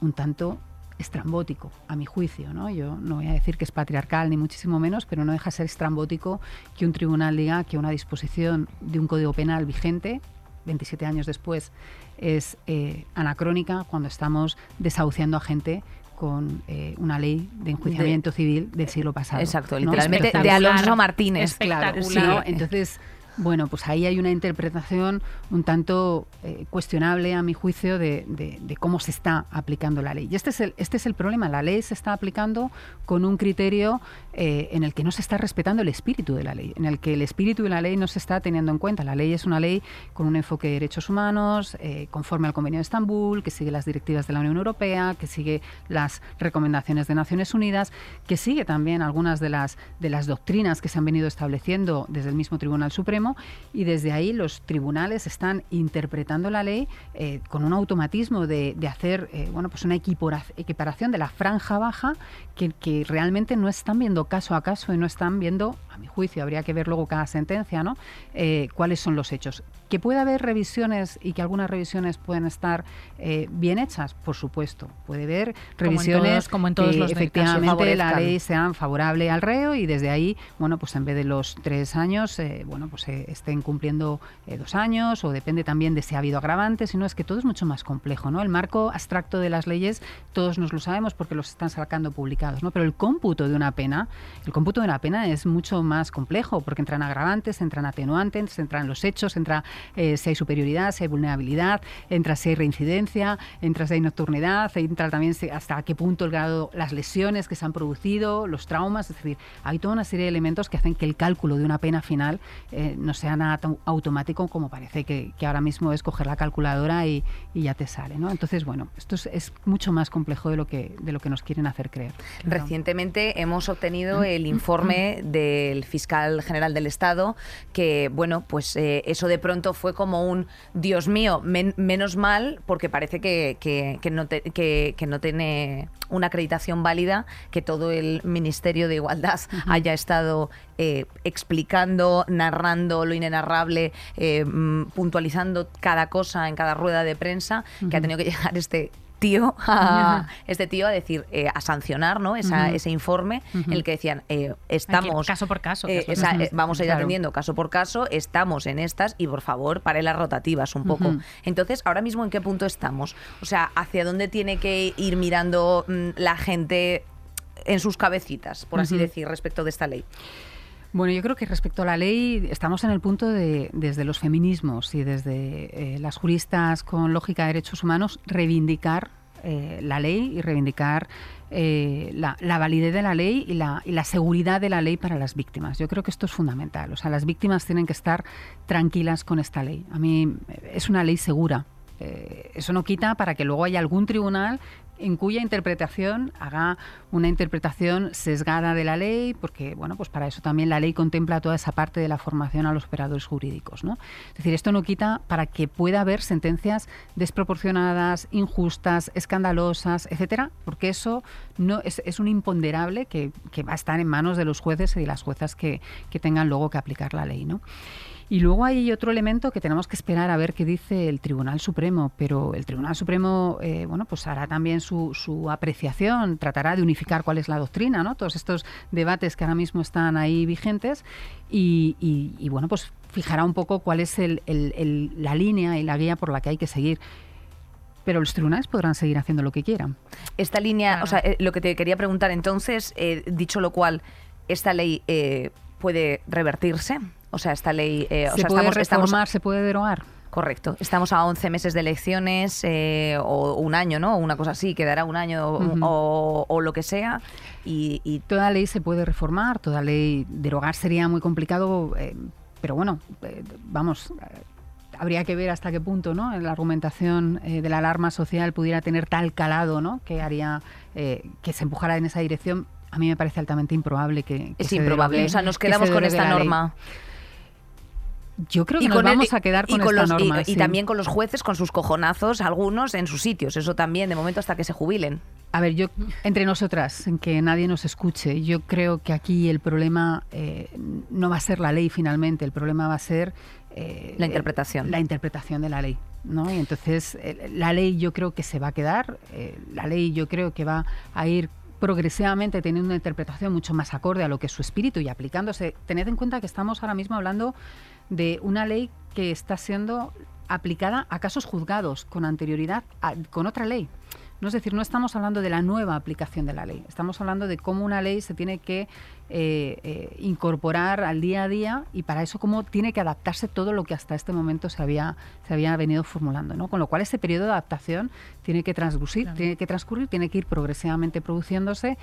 un tanto estrambótico, a mi juicio. ¿no? Yo no voy a decir que es patriarcal, ni muchísimo menos, pero no deja de ser estrambótico que un tribunal diga que una disposición de un código penal vigente, 27 años después, es eh, anacrónica cuando estamos desahuciando a gente con eh, una ley de enjuiciamiento de, civil del siglo pasado. Exacto, literalmente de Alonso Martínez. Claro, sí, entonces bueno, pues ahí hay una interpretación un tanto eh, cuestionable, a mi juicio, de, de, cómo se está aplicando la ley. Y este es el, este es el problema. La ley se está aplicando con un criterio eh, en el que no se está respetando el espíritu de la ley, en el que el espíritu de la ley no se está teniendo en cuenta. La ley es una ley con un enfoque de derechos humanos, eh, conforme al Convenio de Estambul, que sigue las directivas de la Unión Europea, que sigue las recomendaciones de Naciones Unidas, que sigue también algunas de las, de las doctrinas que se han venido estableciendo desde el mismo Tribunal Supremo y desde ahí los tribunales están interpretando la ley eh, con un automatismo de, hacer eh, bueno, pues una equiparación de la franja baja que, que, realmente no están viendo caso a caso y no están viendo, a mi juicio, habría que ver luego cada sentencia, ¿no? Eh, cuáles son los hechos. Que puede haber revisiones y que algunas revisiones pueden estar bien hechas, por supuesto. Puede haber revisiones como en todos, que los efectivamente la ley sea favorable al reo y desde ahí, bueno, pues en vez de los tres años, bueno, pues estén cumpliendo eh, dos años o depende también de si ha habido agravantes, sino es que todo es mucho más complejo, ¿no? El marco abstracto de las leyes todos nos lo sabemos porque los están sacando publicados, ¿no? Pero el cómputo de una pena, el cómputo de una pena es mucho más complejo porque entran agravantes, entran atenuantes, entran los hechos, entra eh, si hay superioridad, si hay vulnerabilidad, entra si hay reincidencia, entra si hay nocturnidad, entra también hasta qué punto el grado, las lesiones que se han producido, los traumas, es decir, hay toda una serie de elementos que hacen que el cálculo de una pena final eh, no sea nada tan automático como parece que, ahora mismo es coger la calculadora y, ya te sale. ¿no? Entonces, bueno, esto es, mucho más complejo de lo que, de lo que nos quieren hacer creer. Recientemente hemos obtenido el informe del fiscal general del Estado que, bueno, pues eh, eso de pronto fue como un, Dios mío, menos mal, porque parece que, que, no que, no tiene una acreditación válida, que todo el Ministerio de Igualdad haya estado eh, explicando, narrando lo inenarrable, eh, mm, puntualizando cada cosa en cada rueda de prensa, que ha tenido que llegar este tío a, este tío a decir eh, a sancionar ¿no? ese informe en el que decían estamos caso por caso, vamos a ir atendiendo caso por caso estamos en estas y por favor pare las rotativas un poco. Entonces ahora mismo en qué punto estamos o sea hacia dónde tiene que ir mirando mm, la gente en sus cabecitas por así decir respecto de esta ley bueno, yo creo que respecto a la ley estamos en el punto de, desde los feminismos y desde eh, las juristas con lógica de derechos humanos, reivindicar eh, la ley y reivindicar eh, la, validez de la ley y la, y la, seguridad de la ley para las víctimas. Yo creo que esto es fundamental. O sea, las víctimas tienen que estar tranquilas con esta ley. A mí es una ley segura. eso no quita para que luego haya algún tribunal en cuya interpretación haga una interpretación sesgada de la ley, porque bueno, pues para eso también la ley contempla toda esa parte de la formación a los operadores jurídicos, ¿no? Es decir, esto no quita para que pueda haber sentencias desproporcionadas, injustas, escandalosas, etcétera, porque eso no es, un imponderable que, que, va a estar en manos de los jueces y de las juezas que, que tengan luego que aplicar la ley, ¿no? Y luego hay otro elemento que tenemos que esperar a ver qué dice el Tribunal Supremo, pero el Tribunal Supremo, eh, bueno, pues hará también su, su, apreciación, tratará de unificar cuál es la doctrina, ¿no? Todos estos debates que ahora mismo están ahí vigentes y, y, bueno, pues fijará un poco cuál es el, el, la línea y la guía por la que hay que seguir pero los tribunales podrán seguir haciendo lo que quieran. Esta línea, o sea, eh, lo que te quería preguntar entonces, eh, dicho lo cual, ¿esta ley puede revertirse? O sea, esta ley... Eh, ¿Se puede reformar, se puede derogar? Correcto. Estamos a 11 meses de elecciones eh, o un año, ¿no? Una cosa así, quedará un año o- o, o lo que sea. Y, y Toda ley se puede reformar, toda ley derogar sería muy complicado, eh, pero bueno, eh, vamos, habría que ver hasta qué punto ¿no? la argumentación eh, de la alarma social pudiera tener tal calado ¿no? que haría eh, que se empujara en esa dirección. A mí me parece altamente improbable que, que es se improbable. derogue- o sea, nos que se quedamos con esta ley. Yo creo que nos el- vamos a quedar y con, esta los- y- norma. y, sí. también con los jueces, con sus cojonazos, algunos en sus sitios. Eso también, de momento, hasta que se jubilen. A ver, yo, entre nosotras, en que nadie nos escuche, yo creo que aquí el problema eh, no va a ser la ley finalmente, el problema va a ser... eh, La interpretación. La interpretación de la ley. ¿no? Y entonces, eh, la ley yo creo que se va a quedar, la ley yo creo que va a ir progresivamente teniendo una interpretación mucho más acorde a lo que es su espíritu y aplicándose. Tened en cuenta que estamos ahora mismo hablando de una ley que está siendo aplicada a casos juzgados con anterioridad a- con otra ley. No es decir, no estamos hablando de la nueva aplicación de la ley, estamos hablando de cómo una ley se tiene que eh, eh, incorporar al día a día y para eso cómo tiene que adaptarse todo lo que hasta este momento se había, se había venido formulando. ¿no? Con lo cual ese periodo de adaptación tiene que transcurrir, tiene que transcurrir, tiene que ir progresivamente produciéndose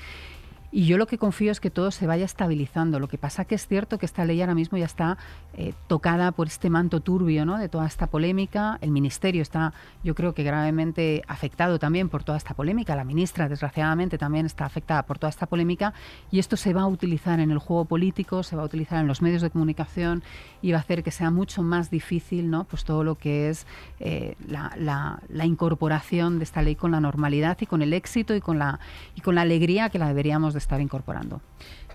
y yo lo que confío es que todo se vaya estabilizando. Lo que pasa que es cierto que esta ley ahora mismo ya está eh, tocada por este manto turbio ¿no? de toda esta polémica. El Ministerio está, yo creo que gravemente afectado también por toda esta polémica. La ministra, desgraciadamente, también está afectada por toda esta polémica. Y esto se va a utilizar en el juego político, se va a utilizar en los medios de comunicación y va a hacer que sea mucho más difícil ¿no? pues todo lo que es eh, la, incorporación de esta ley con la normalidad y con el éxito y con la, y con la alegría que la deberíamos de estar incorporando.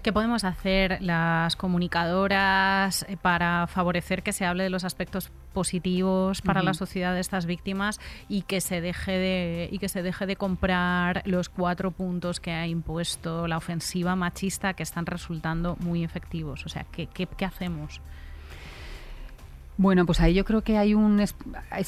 ¿Qué podemos hacer las comunicadoras eh, para favorecer que se hable de los aspectos positivos para la Ujú. sociedad de estas víctimas y que se deje de y que se deje de comprar los cuatro puntos que ha impuesto la ofensiva machista que están resultando muy efectivos? O sea, ¿qué, qué, qué hacemos? Bueno, pues ahí yo creo que hay un es,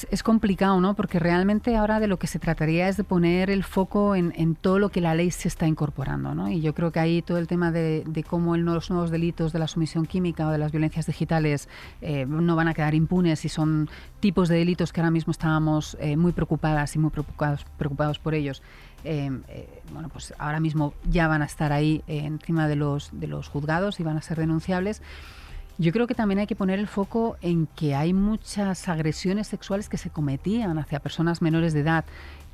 es- complicado, ¿no? Porque realmente ahora de lo que se trataría es de poner el foco en, en todo lo que la ley se está incorporando, ¿no? Y yo creo que ahí todo el tema de, de cómo los nuevos delitos de la sumisión química o de las violencias digitales eh, no van a quedar impunes y son tipos de delitos que ahora mismo estábamos eh, muy preocupadas y muy preocupados, preocupados por ellos. eh, eh, bueno, pues ahora mismo ya van a estar ahí encima de los, de los juzgados y van a ser denunciables. Yo creo que también hay que poner el foco en que hay muchas agresiones sexuales que se cometían hacia personas menores de edad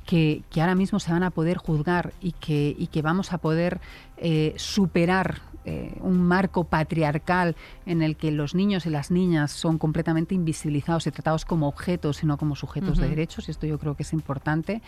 que, que ahora mismo se van a poder juzgar y que, y que vamos a poder eh, superar eh, un marco patriarcal en el que los niños y las niñas son completamente invisibilizados y tratados como objetos y no como sujetos de derechos, y esto yo creo que es importante.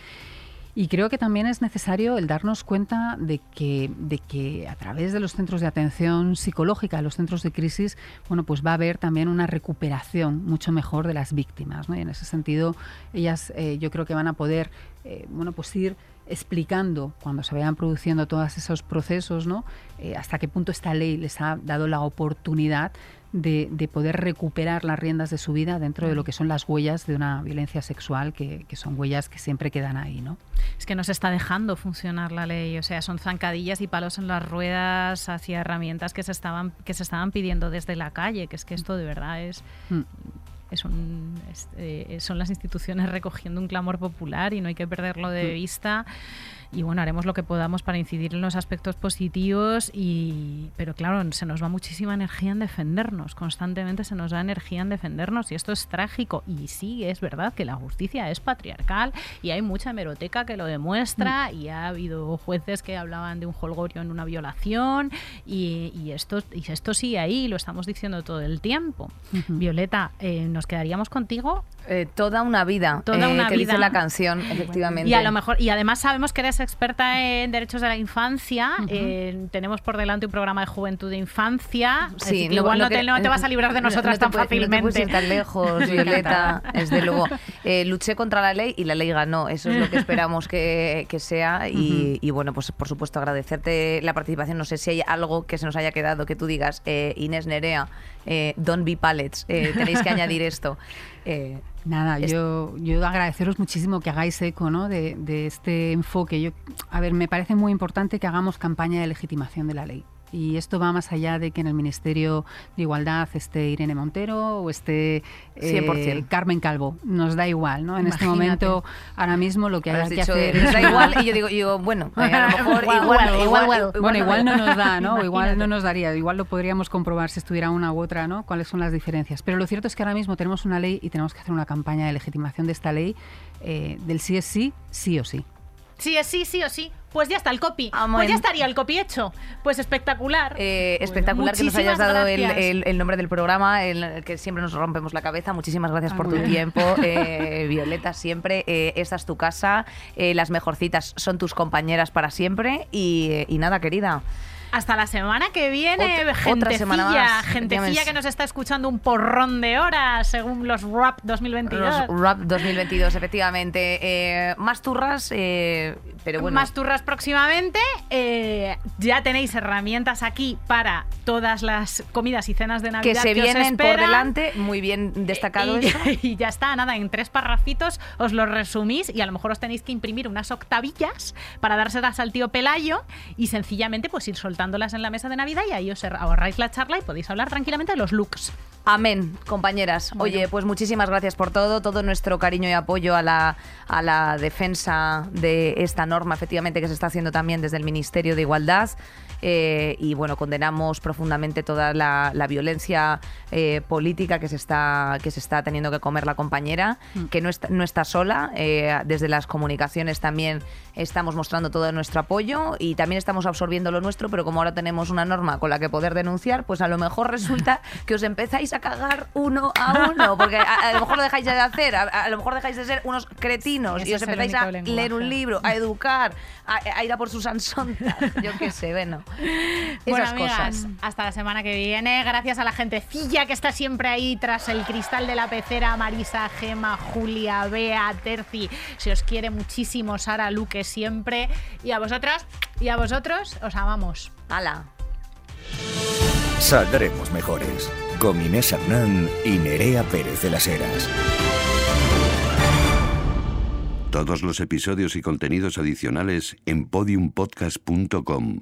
Y creo que también es necesario el darnos cuenta de que, de que a través de los centros de atención psicológica, los centros de crisis, bueno, pues va a haber también una recuperación mucho mejor de las víctimas. ¿no? Y en ese sentido, ellas eh, yo creo que van a poder eh, bueno, pues ir explicando cuando se vayan produciendo todos esos procesos, ¿no? Eh, hasta qué punto esta ley les ha dado la oportunidad de, de poder recuperar las riendas de su vida dentro de lo que son las huellas de una violencia sexual, que, que son huellas que siempre quedan ahí, ¿no? Es que no se está dejando funcionar la ley, o sea, son zancadillas y palos en las ruedas hacia herramientas que se estaban que se estaban pidiendo desde la calle, que es que esto de verdad es Mm. es un- es, eh, son las instituciones recogiendo un clamor popular y no hay que perderlo de vista. Y bueno, haremos lo que podamos para incidir en los aspectos positivos, y, pero claro, se nos va muchísima energía en defendernos, constantemente se nos da energía en defendernos y esto es trágico. Y sí, es verdad que la justicia es patriarcal y hay mucha hemeroteca que lo demuestra y ha habido jueces que hablaban de un holgorio en una violación y, y esto, y esto sigue ahí, lo estamos diciendo todo el tiempo. Violeta, eh, nos quedaríamos contigo Eh, toda una vida, Toda eh, una que dice la canción, efectivamente. y a lo mejor y además sabemos que eres experta en derechos de la infancia. eh, tenemos por delante un programa de juventud de infancia. así que igual no, te, no te vas a librar de no- nosotras no tan fácilmente. No te tan lejos, Violeta. Desde luego. Eh, luché contra la ley y la ley ganó. Eso es lo que esperamos que, que sea. Y, y bueno, pues por supuesto agradecerte la participación. No sé si hay algo que se nos haya quedado que tú digas, eh, Inés Nerea, eh, don't be pallets. eh, tenéis que añadir esto. Eh, Nada, Es- yo, yo agradeceros muchísimo que hagáis eco ¿no? de, de este enfoque. Yo, a ver, me parece muy importante que hagamos campaña de legitimación de la ley. Y esto va más allá de que en el Ministerio de Igualdad esté Irene Montero o esté eh, 100%. Carmen Calvo. Nos da igual, ¿no? En este momento, ahora mismo lo que hay que dicho, hacer nos da igual y yo digo, yo, bueno, eh, a lo mejor Igual, igual, igual, igual, igual. Bueno, igual no nos da, ¿no? Igual no nos daría, igual lo podríamos comprobar si estuviera una u otra, ¿no? Cuáles son las diferencias. Pero lo cierto es que ahora mismo tenemos una ley y tenemos que hacer una campaña de legitimación de esta ley eh, del sí es sí, sí o sí. Sí, es sí, sí o sí. Pues ya está el copy. Amén. Pues ya estaría el copy hecho. Pues espectacular. Eh, Bueno, espectacular que nos hayas dado el, el- el nombre del programa, en el que siempre nos rompemos la cabeza. Muchísimas gracias Ah, por tu tiempo, eh, Violeta, siempre. Eh, esta es tu casa, eh, las mejorcitas son tus compañeras para siempre. Y, eh, y nada, querida. Hasta la semana que viene, Otra- otra gentecilla, semana más. gentecilla que nos está escuchando un porrón de horas según los RAP 2022. Los Rap 2022, efectivamente. Eh, más turras, eh, pero bueno. Más turras próximamente. Eh, ya tenéis herramientas aquí para todas las comidas y cenas de que Navidad se os vienen por delante, muy bien destacado y, eso. y ya está, nada, en tres parrafitos os lo resumís y a lo mejor os tenéis que imprimir unas octavillas para dárselas al tío Pelayo y sencillamente pues ir soltándolas en la mesa de Navidad y ahí os ahorráis la charla y podéis hablar tranquilamente de los looks. Amén, compañeras. Oye, pues muchísimas gracias por todo, todo nuestro cariño y apoyo a la, a la defensa de esta norma, efectivamente, que se está haciendo también desde el Ministerio de Igualdad. Eh, y bueno, condenamos profundamente toda la, la violencia eh, política que se, está, que se está teniendo que comer la compañera, que no está, no está sola. Eh, desde las comunicaciones también estamos mostrando todo nuestro apoyo y también estamos absorbiendo lo nuestro, pero como ahora tenemos una norma con la que poder denunciar, pues a lo mejor resulta que os empezáis a cagar uno a uno, porque a, a lo mejor lo dejáis de hacer, a, a lo mejor dejáis de ser unos cretinos Ese y os empezáis a lenguaje. leer un libro, a educar, a, a ir a por sus ansontas, yo qué sé, bueno. Bueno, Esas amigas, cosas. hasta la semana que viene. Gracias a la gentecilla que está siempre ahí tras el cristal de la pecera. Marisa, Gema, Julia, Bea, Terci. Se os quiere muchísimo, Sara, Luque siempre. Y a vosotras y a vosotros os amamos. Hala. Saldremos mejores. Con Inés Hernán y Nerea Pérez de las Heras. Todos los episodios y contenidos adicionales en podiumpodcast.com